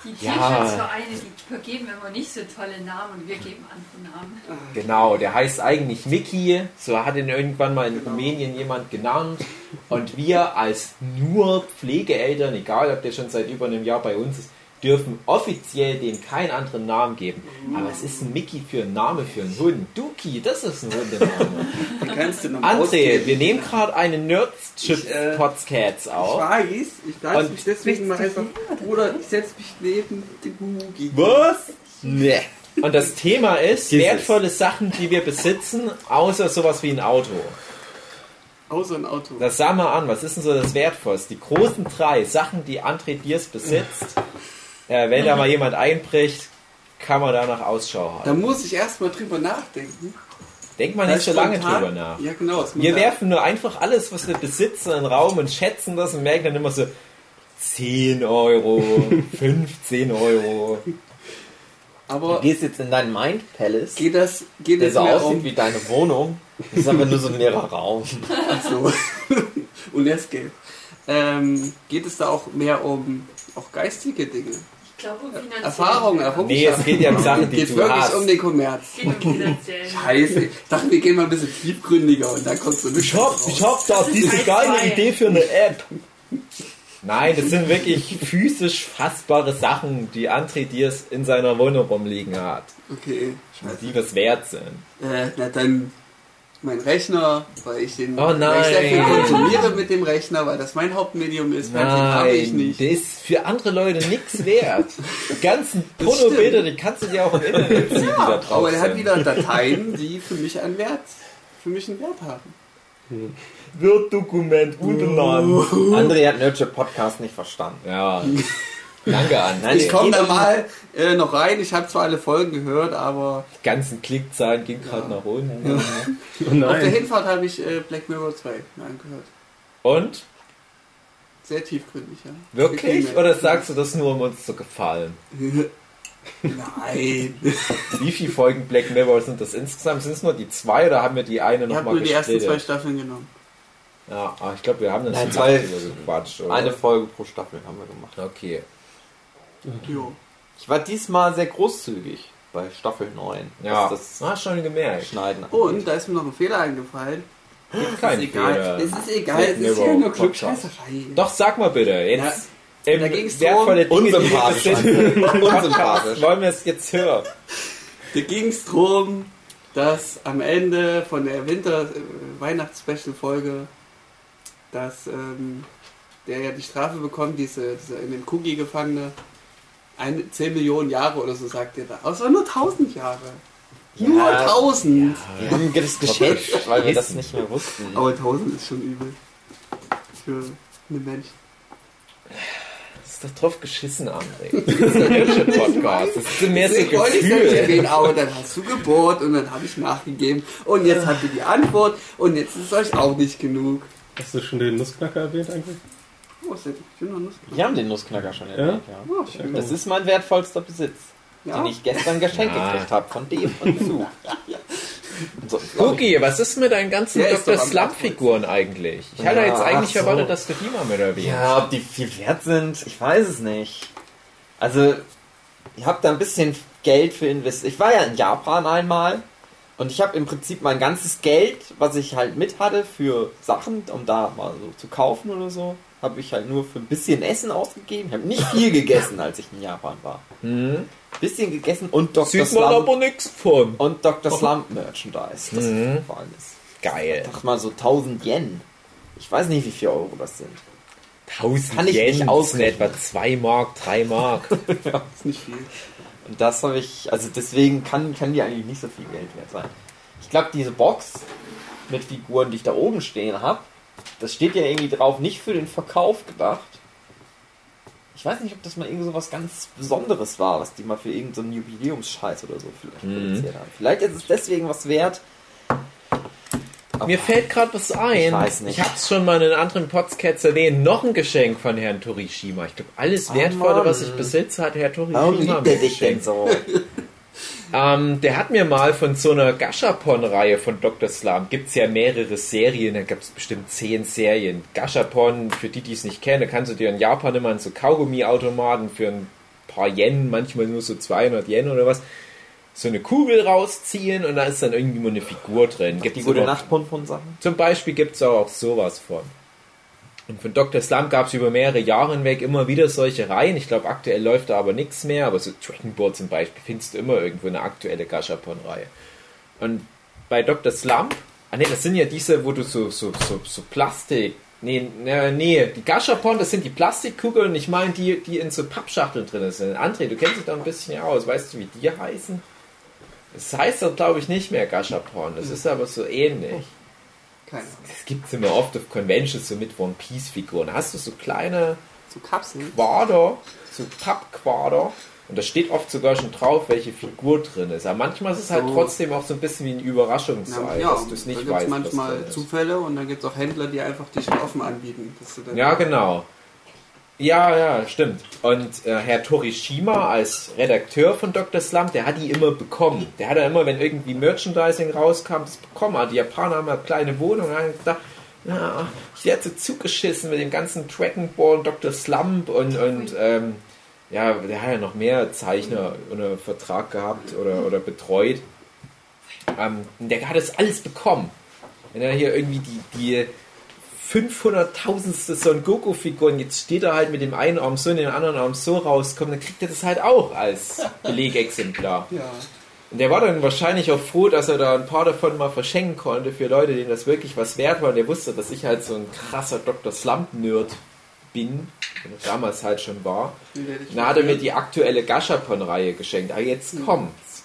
Die Ja. Tierschutzvereine, die vergeben immer nicht so tolle Namen und wir geben andere Namen. Genau, der heißt eigentlich Mickey. So hat ihn irgendwann mal in Rumänien jemand genannt. Und wir als nur Pflegeeltern, egal ob der schon seit über einem Jahr bei uns ist, dürfen offiziell dem keinen anderen Namen geben. Aber es ist ein Mickey für einen Name für einen Hund. Duki, das ist ein Hundename. Die kannst du noch André, ausgeben. wir nehmen gerade eine Nerds-Chip Ich, äh, Potscats Ich auf. weiß, ich Und- mich deswegen mal einfach. Bruder, ich setze mich neben den Hugi. Was? Nee. Und das Thema ist Jesus. wertvolle Sachen, die wir besitzen, außer sowas wie ein Auto. Außer ein Auto. Das sag mal an, was ist denn so das Wertvollste? Die großen drei Sachen, die André Diers besitzt. Äh, wenn da mal jemand einbricht, kann man da nach Ausschau Da halten. muss ich erstmal drüber nachdenken. Denk mal nicht so lange drüber nach. Ja, genau. Wir werfen nur einfach alles, was wir besitzen, in den Raum und schätzen das und merken dann immer so 10 Euro, 15 Euro. Du Aber gehst jetzt in deinen Mind Palace, geht das, geht der das so aussieht um... wie deine Wohnung. Das ist aber nur so ein leerer Raum. So. Und jetzt geht. Ähm, geht es da auch mehr um auch geistige Dinge? Ich glaube, um finanziell. Erfahrungen, Errungenschaften? Nee, es geht ja um Sachen, die geht du wirklich hast. um den Kommerz. Es geht um finanziell. Scheiße. Ich dachte, wir gehen mal ein bisschen tiefgründiger und dann kommt so Ich hab, ich hab da diese Teil geile zwei. Idee für eine App. Nein, das sind wirklich physisch fassbare Sachen, die André Diers in seiner Wohnung rumliegen hat. Okay, Die was wert sind. Äh, na dann mein Rechner, weil ich den Oh weil ich sehr viel nein. konsumiere mit dem Rechner, weil das mein Hauptmedium ist, Fernsehen habe ich Nein, nicht. der ist für andere Leute nichts wert. Die ganzen Pornobilder, die kannst du dir auch im Internet ziehen, die da drauf Aber er hat wieder Dateien, die für mich einen Wert, für mich einen Wert haben. Word-Dokument, unbenannt. André hat Nerdship Podcast nicht verstanden. Ja, danke André. Nein, Ich komme da mal äh, noch rein, ich habe zwar alle Folgen gehört, aber Die ganzen Klickzahlen gingen gerade nach unten. Oh auf der. Hinfahrt habe ich äh, Black Mirror 2 mir angehört. Und? Sehr tiefgründig, ja. Wirklich? Oder sagst du das nur, um uns zu gefallen? Nein. Wie viele Folgen Black Mirror sind das insgesamt? Sind es nur die zwei oder haben wir die eine Ich habe nochmal nur die ersten zwei? Staffeln genommen. Ja, ah, ich glaube, wir haben dann zwei- gequatscht. Oder? Eine Folge pro Staffel haben wir gemacht. Okay. Jo. Ich war diesmal sehr großzügig bei Staffel 9. Ja, das hast schon gemerkt. Schneiden Und da ist mir noch ein Fehler eingefallen. Keinen ist egal. Fehler. Es ist egal, es ist ja nur. Klugscheißerei. Doch, sag mal bitte, jetzt ähm, da Dinge, die wir Unsympathisch. Unsympathisch. Wollen wir es jetzt hören? Da ging es darum, dass am Ende von der Winter-Weihnachts-Special-Folge, dass ähm, der ja die Strafe bekommt, diese, diese in dem Cookie Gefangene, eine, 10 Millionen Jahre oder so sagt er da. Aber es waren nur 1000 Jahre. Nur 1000. Wir haben das geschätzt, weil wir das nicht mehr wussten. Aber 1000 ist schon übel. Für einen Menschen. Das ist doch drauf geschissen, André. Das ist der deutsche Podcast. Das ist mehr so Deswegen wollte ich es nicht erwähnen, aber dann hast du gebohrt und dann habe ich nachgegeben. Und jetzt habt ihr die Antwort und jetzt ist es euch auch nicht genug. Hast du schon den Nussknacker erwähnt eigentlich? Ist denn? Ich bin noch Nuss. Wir haben den Nussknacker schon erwähnt, ja. Oh, Das ist mein wertvollster Besitz, ja. den ich gestern geschenkt Ja. gekriegt habe von dem und zu. So, Cookie, was ist mit deinen ganzen ist Dr. Slump-Figuren eigentlich? Ich hatte Ja, jetzt eigentlich so. erwartet, dass du die mal mit erwähnst. Ja, ob die viel wert sind, ich weiß es nicht. Also, ich habe da ein bisschen Geld für investiert. Ich war ja in Japan einmal und ich habe im Prinzip mein ganzes Geld, was ich halt mit hatte für Sachen, um da mal so zu kaufen oder so, habe ich halt nur für ein bisschen Essen ausgegeben. Ich habe nicht viel gegessen, als ich in Japan war. Mhm. Bisschen gegessen und Dr. Sieht man Slump aber nichts von. und Dr. Slump Merchandise. Das war alles. Geil. Sag mal so 1000 Yen. Ich weiß nicht, wie viel Euro das sind. 1000 Kann ich Yen, nicht ausrechnen. etwa 2 Mark, 3 Mark. ist nicht viel. Und das habe ich, also deswegen kann, kann die eigentlich nicht so viel Geld wert sein. Ich glaube, diese Box mit Figuren, die ich da oben stehen habe, das steht ja irgendwie drauf, nicht für den Verkauf gedacht. Ich weiß nicht, ob das mal irgendwie so was ganz Besonderes war, was die mal für irgendeinen Jubiläumsscheiß oder so vielleicht Mhm. produziert haben. Vielleicht ist es deswegen was wert. Aber Mir fällt gerade was ein. Ich weiß nicht. Ich habe es schon mal in einem anderen Podcast erwähnt. Noch ein Geschenk von Herrn Torishima. Ich glaube, alles Ah, Wertvolle, Mann. was ich besitze, hat Herr Torishima warum der mir geschenkt. so? Ähm, der hat mir mal von so einer Gashapon-Reihe von Dr. Slam, gibt es ja mehrere Serien, da gibt es bestimmt zehn Serien. Gashapon, für die, die es nicht kennen, kannst du dir in Japan immer an so Kaugummi-Automaten für ein paar Yen, manchmal nur so 200 Yen oder was, so eine Kugel rausziehen und da ist dann irgendwie mal eine Figur drin. Gibt's Die gute aber- Nacht von Sachen? zum Beispiel gibt es auch sowas von. Und von Dr. Slump gab es über mehrere Jahre hinweg immer wieder solche Reihen. Ich glaube, aktuell läuft da aber nichts mehr, aber so Dragon Ball zum Beispiel findest du immer irgendwo eine aktuelle Gashapon-Reihe. Und bei Dr. Slump, ah ne, das sind ja diese, wo du so, so, so, so Plastik, nee, nee, nee, die Gashapon, das sind die Plastikkugeln, ich meine die, die in so Pappschachteln drin sind. André, du kennst dich da ein bisschen aus, weißt du, wie die heißen? Das heißt doch, glaube ich, nicht mehr Gashapon, das ist aber so ähnlich. Keine Ahnung. Das gibt es immer oft auf Conventions so mit One Piece Figuren. Hast du so kleine So Kapseln. Quader, so Pappquader und da steht oft sogar schon drauf, welche Figur drin ist. Aber manchmal ist es halt So. trotzdem auch so ein bisschen wie ein Überraschungsei, Ja, dass du es nicht gibt es weißt. was manchmal. Zufälle und dann gibt es auch Händler, die einfach die schon offen anbieten. Ja, genau. Ja, ja, stimmt. Und äh, Herr Torishima als Redakteur von Dr. Slump, der hat die immer bekommen. Der hat ja immer, wenn irgendwie Merchandising rauskam, das bekommen. Also Die Japaner haben ja kleine Wohnungen, haben gedacht, ja, ich werde so zugeschissen mit dem ganzen Dragon Ball und Dr. Slump und, und ähm, ja, der hat ja noch mehr Zeichner unter Vertrag gehabt oder, oder betreut. Ähm, der hat das alles bekommen. Wenn er hier irgendwie die, die 500.000ste Son Goku-Figur und jetzt steht er halt mit dem einen Arm so und dem anderen Arm so rauskommt, dann kriegt er das halt auch als Belegexemplar. Ja. Und der war dann wahrscheinlich auch froh, dass er da ein paar davon mal verschenken konnte für Leute, denen das wirklich was wert war. Und der wusste, dass ich halt so ein krasser Dr. Slump-Nerd bin, und damals halt schon war. Und dann hat er mir die aktuelle Gashapon-Reihe geschenkt. Aber jetzt kommt's.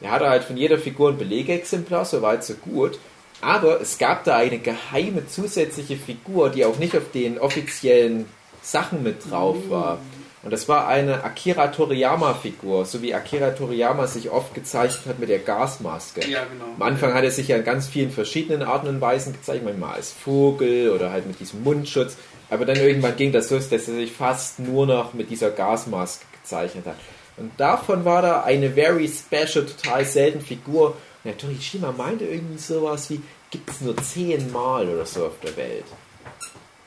Er hatte halt von jeder Figur ein Belegexemplar, so weit so gut. Aber es gab da eine geheime zusätzliche Figur, die auch nicht auf den offiziellen Sachen mit drauf war. Und das war eine Akira Toriyama-Figur, so wie Akira Toriyama sich oft gezeichnet hat mit der Gasmaske. Ja, genau. Am Anfang hat er sich ja in ganz vielen verschiedenen Arten und Weisen gezeigt, manchmal als Vogel oder halt mit diesem Mundschutz. Aber dann irgendwann ging das so, dass er sich fast nur noch mit dieser Gasmaske gezeichnet hat. Und davon war da eine very special, total selten Figur. Und der Torishima meinte irgendwie sowas wie, gibt es nur zehnmal oder so auf der Welt.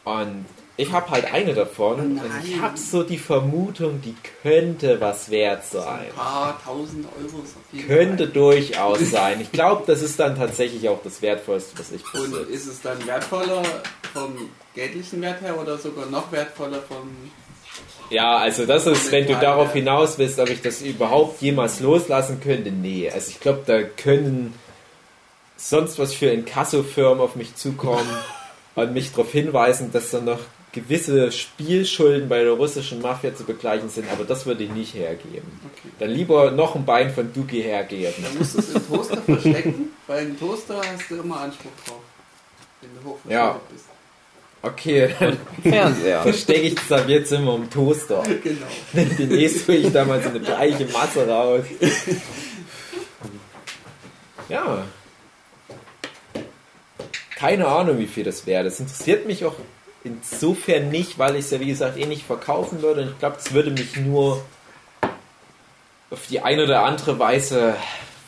Und ich habe halt eine davon und ich habe so die Vermutung, die könnte was wert sein. Ein paar tausend Euro jeden Könnte Fall. durchaus sein. Ich glaube, das ist dann tatsächlich auch das Wertvollste, was ich Und besitze. ist es dann wertvoller vom geldlichen Wert her oder sogar noch wertvoller vom. Ja, also das ist, wenn du darauf hinaus willst, ob ich das überhaupt jemals loslassen könnte, nee. Also ich glaube, da können sonst was für Inkasso-Firmen auf mich zukommen und mich darauf hinweisen, dass dann noch gewisse Spielschulden bei der russischen Mafia zu begleichen sind, aber das würde ich nicht hergeben. Okay. Dann lieber noch ein Bein von Duki hergeben. Dann musst du es im Toaster verstecken, weil im Toaster hast du immer Anspruch drauf. Wenn du hochverschuldet Ja. bist. Okay, dann Fernseher. verstecke ich das ab jetzt immer im Toaster. Genau. Demnächst hole ich da mal so eine bleiche Masse raus. Ja. Keine Ahnung, wie viel das wäre. Das interessiert mich auch insofern nicht, weil ich es ja, wie gesagt, eh nicht verkaufen würde. Und ich glaube, es würde mich nur auf die eine oder andere Weise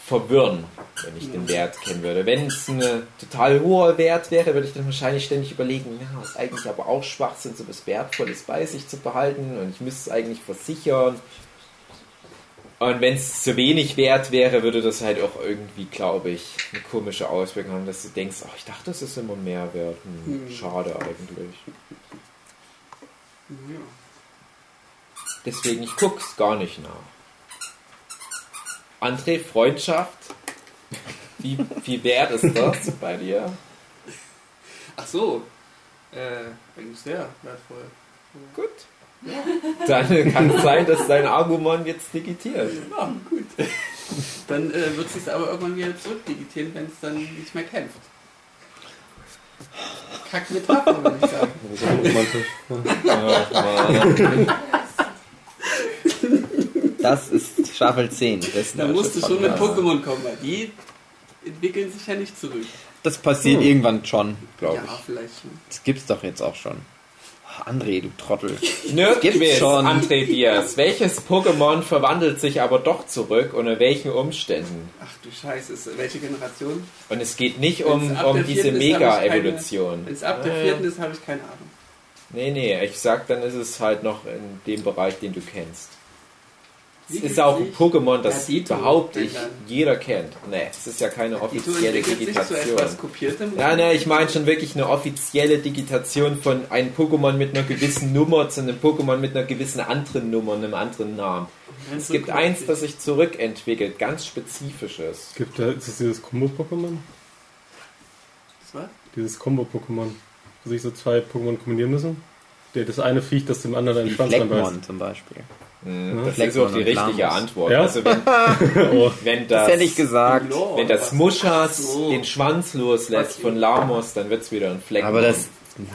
verwirren, wenn ich den Wert kennen würde. Wenn es ein total hoher Wert wäre, würde ich dann wahrscheinlich ständig überlegen, ja, ist eigentlich aber auch Schwachsinn, so was Wertvolles bei sich zu behalten und ich müsste es eigentlich versichern. Und wenn es zu wenig wert wäre, würde das halt auch irgendwie, glaube ich, eine komische Auswirkung haben, dass du denkst, ach, ich dachte, das ist immer mehr wert. Hm, Hm. Schade eigentlich. Ja. Deswegen, ich guck's gar nicht nach. André, Freundschaft. Wie, wie wert ist das bei dir? Ach so. Äh, eigentlich sehr wertvoll. Gut. Dann kann es sein, dass dein Argument jetzt digitiert. Ja, gut. Dann äh, wird es sich aber irgendwann wieder zurückdigitieren, wenn es dann nicht mehr kämpft. Kack Metapher, würde ich sagen. Das ist auch romantisch. Das ist Staffel 10. Das, Da musst du schon mit Pokémon kommen, weil die entwickeln sich ja nicht zurück. das passiert irgendwann schon. Glaube ja, vielleicht schon. Das gibt's doch jetzt auch schon. Ach, André, du Trottel. ich. Nerdquiz, Gibt's schon. André Diaz. Welches Pokémon verwandelt sich aber doch zurück? Unter welchen Umständen? Ach du Scheiße, welche Generation? Und es geht nicht um, um diese ich Mega-Evolution. Wenn es ab der vierten ist, habe ich keine Ahnung. Nee, nee, ich sag, dann ist es halt noch in dem Bereich, den du kennst. Es ist auch ein Pokémon, das Ja, behaupte ich, jeder kennt. Nee, es ist ja keine offizielle entwickelt sich Digitation. etwas kopiertem. Ja, ne, ich meine schon wirklich eine offizielle Digitation von einem Pokémon mit einer gewissen Nummer zu einem Pokémon mit einer gewissen anderen Nummer, einem anderen Namen. Es so gibt eins, das sich zurückentwickelt, ganz spezifisches. Es gibt da, ist das dieses Combo-Pokémon? Das war? Dieses Combo-Pokémon, wo sich so zwei Pokémon kombinieren müssen? Der, das eine Viech, das dem anderen einen Schwanz anbeißt. Zum Beispiel. Hm, Das ist Fleckmon auch die richtige Lamus. Antwort. Ja? Also wenn, Oh, wenn Das das, hätte ich gesagt. Wenn das Muschas so. den Schwanz loslässt von Lamos, dann wird es wieder ein Fleck. Aber das,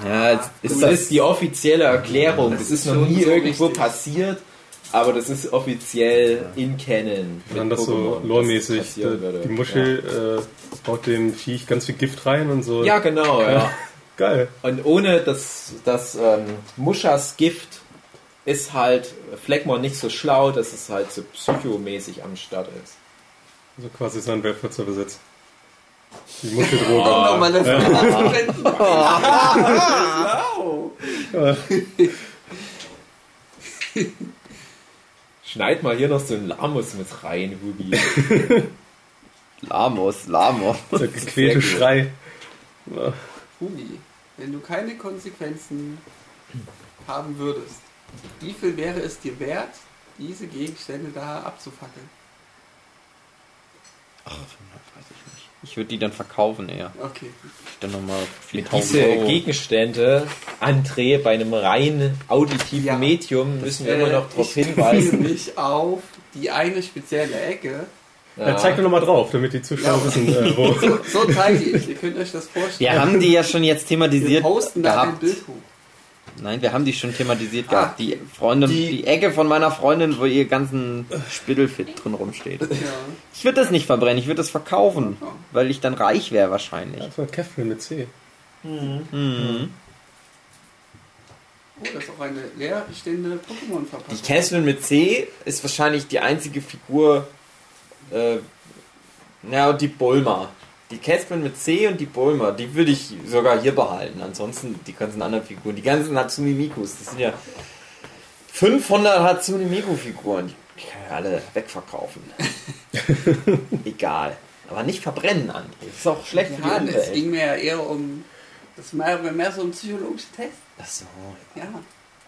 ja, es ist das das, ist die offizielle Erklärung. Das, Das ist ist noch nie so irgendwo richtig. passiert, aber das ist offiziell in Canon. dann mit das so Pokémon, dass loremäßig. das passieren würde. Die Muschel äh, haut dem Viech ganz viel Gift rein und so. Ja, ja genau, ja. Geil. Und ohne das, das ähm, Muschas Gift ist halt Fleckmon nicht so schlau, dass es halt so psychomäßig am Start ist. So quasi sein Weltfurzer Besitz. Die Muscheldroge. Oh, nochmal das Ja. Schneid mal hier noch so einen Lamus mit rein, Hubi. Lamos, Lamos. Der gequälte. Schrei. Hubi, wenn du keine Konsequenzen haben würdest, wie viel wäre es dir wert, diese Gegenstände da abzufackeln? Ach, weiß ich nicht. Ich würde die dann verkaufen eher. Okay. Dann nochmal 4000 Diese Euro. Gegenstände, André, bei einem rein auditiven Ja. Medium müssen wir Äh, immer noch darauf ich hinweisen. mich auf die eine spezielle Ecke. Ja. Zeig doch nochmal drauf, damit die Zuschauer Ja. wissen, äh, wo. So, so zeige ich. Ihr könnt euch das vorstellen. Wir haben die ja schon jetzt Wir thematisiert posten da ein. Bild hoch. Nein, wir haben die schon thematisiert Ah. gehabt. Die Freundin, Die- die, Ecke von meiner Freundin, wo ihr ganzen Spittelfit drin rumsteht. Ja. Ich würde das nicht verbrennen, ich würde das verkaufen, weil ich dann reich wäre wahrscheinlich. Das war Catherine mit C. Mhm. Oh, das ist auch eine leerstehende Die Pokémon-Verpackung. Catherine mit C ist wahrscheinlich die einzige Figur. Äh, ja, und die Bulma. Die Catherine mit C und die Bulma, die würde ich sogar hier behalten. Ansonsten die ganzen anderen Figuren, die ganzen Hatsune Mikus, das sind ja 500 Hatsune Miku Figuren. Die kann ich alle wegverkaufen. Egal. Aber nicht verbrennen, André. Das ist auch schlecht für Ja, die es Umwelt. ging mir ja eher um. Das war mehr, mehr so ein psychologischer Test. Ach so. Ja.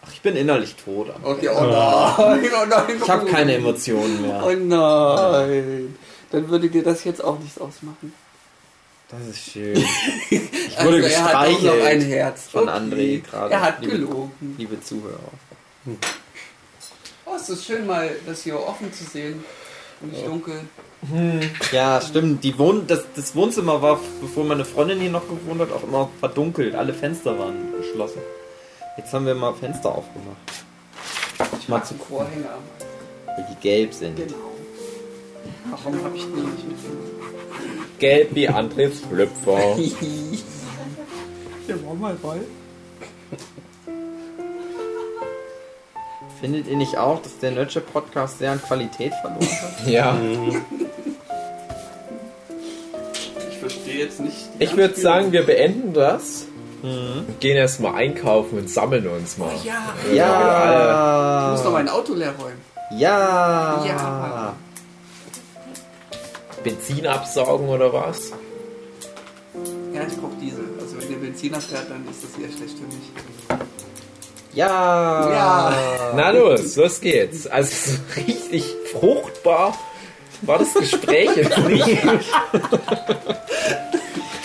Ach, ich bin innerlich tot. André. Okay, oh nein, oh nein. Ich habe keine Emotionen mehr. Oh nein. Dann würde dir das jetzt auch nichts ausmachen. Das ist schön. Ich Also, wurde er hat auch noch ein gestreichelt. Herz. Von Okay. André gerade. Er hat Liebe- gelogen. Liebe Zuhörer. Oh, es ist schön mal das hier offen zu sehen. Und nicht dunkel. Ja, stimmt. Die Wohn das, das Wohnzimmer war, bevor meine Freundin hier noch gewohnt hat, auch immer verdunkelt. Alle Fenster waren geschlossen. Jetzt haben wir mal Fenster aufgemacht. Ich mag zum Vorhänger. Weil die gelb sind. Genau. Warum habe ich die nicht mitgenommen? Gelb wie Andres Schlüpfer. Der war mal Ball. Findet ihr nicht auch, dass der Nurture Podcast sehr an Qualität verloren hat? ja. Ich verstehe jetzt nicht. Ich würde sagen, wir beenden das. Und gehen erstmal einkaufen und sammeln uns mal. Oh ja. Äh, Ja! Ich muss noch mein Auto leer räumen. Ja! Ja. Benzin absaugen oder was? Ja, ich brauche Diesel. Also wenn der Benzin abfährt, dann ist das eher schlecht für mich. Ja. Ja. Na los, los geht's. Also so richtig fruchtbar war das Gespräch jetzt nicht.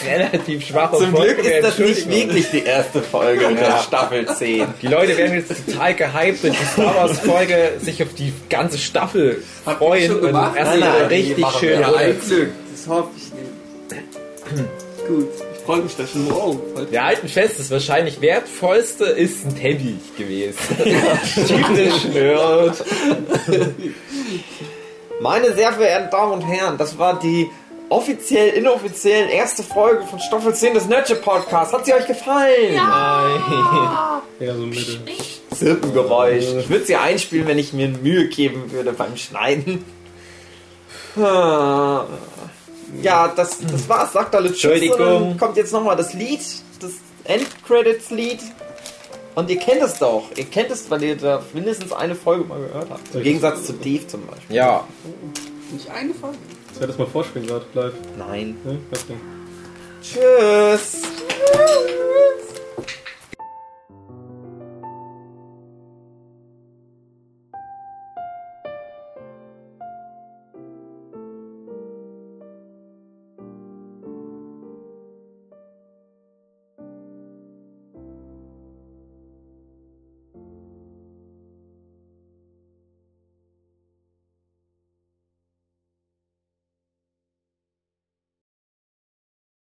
Relativ schwach Zum Glück ist das nicht wirklich die erste Folge Ja. der Staffel 10. Die Leute werden jetzt total gehypt und die Star Wars Folge sich auf die ganze Staffel ihr freuen schon und gemacht? erst Nein, nein, richtig schön ein. Glück. Das hoffe ich nicht. Gut. Ich freue mich da schon morgen. Wir halten fest, das wahrscheinlich wertvollste ist ein Teppich gewesen. Typisch Nerd. Meine sehr verehrten Damen und Herren, das war die offiziell, inoffiziell erste Folge von Staffel 10 des Nerdship Podcasts. Hat sie euch gefallen? Ja, so Mitte. Zirpengeräusch. Ich würde sie einspielen, wenn ich mir Mühe geben würde beim Schneiden. Ah. Ja, das, das war's, sagt alle Tschüss. Entschuldigung. Kommt jetzt nochmal das Lied, das Endcredits-Lied. Und ihr kennt es doch. Ihr kennt es, weil ihr da mindestens eine Folge mal gehört habt. Im Gegensatz zu Dave zum Beispiel. Ja, nicht eine Folge. Soll ich das mal vorspielen gerade live? Nein. Ne? Okay. Tschüss.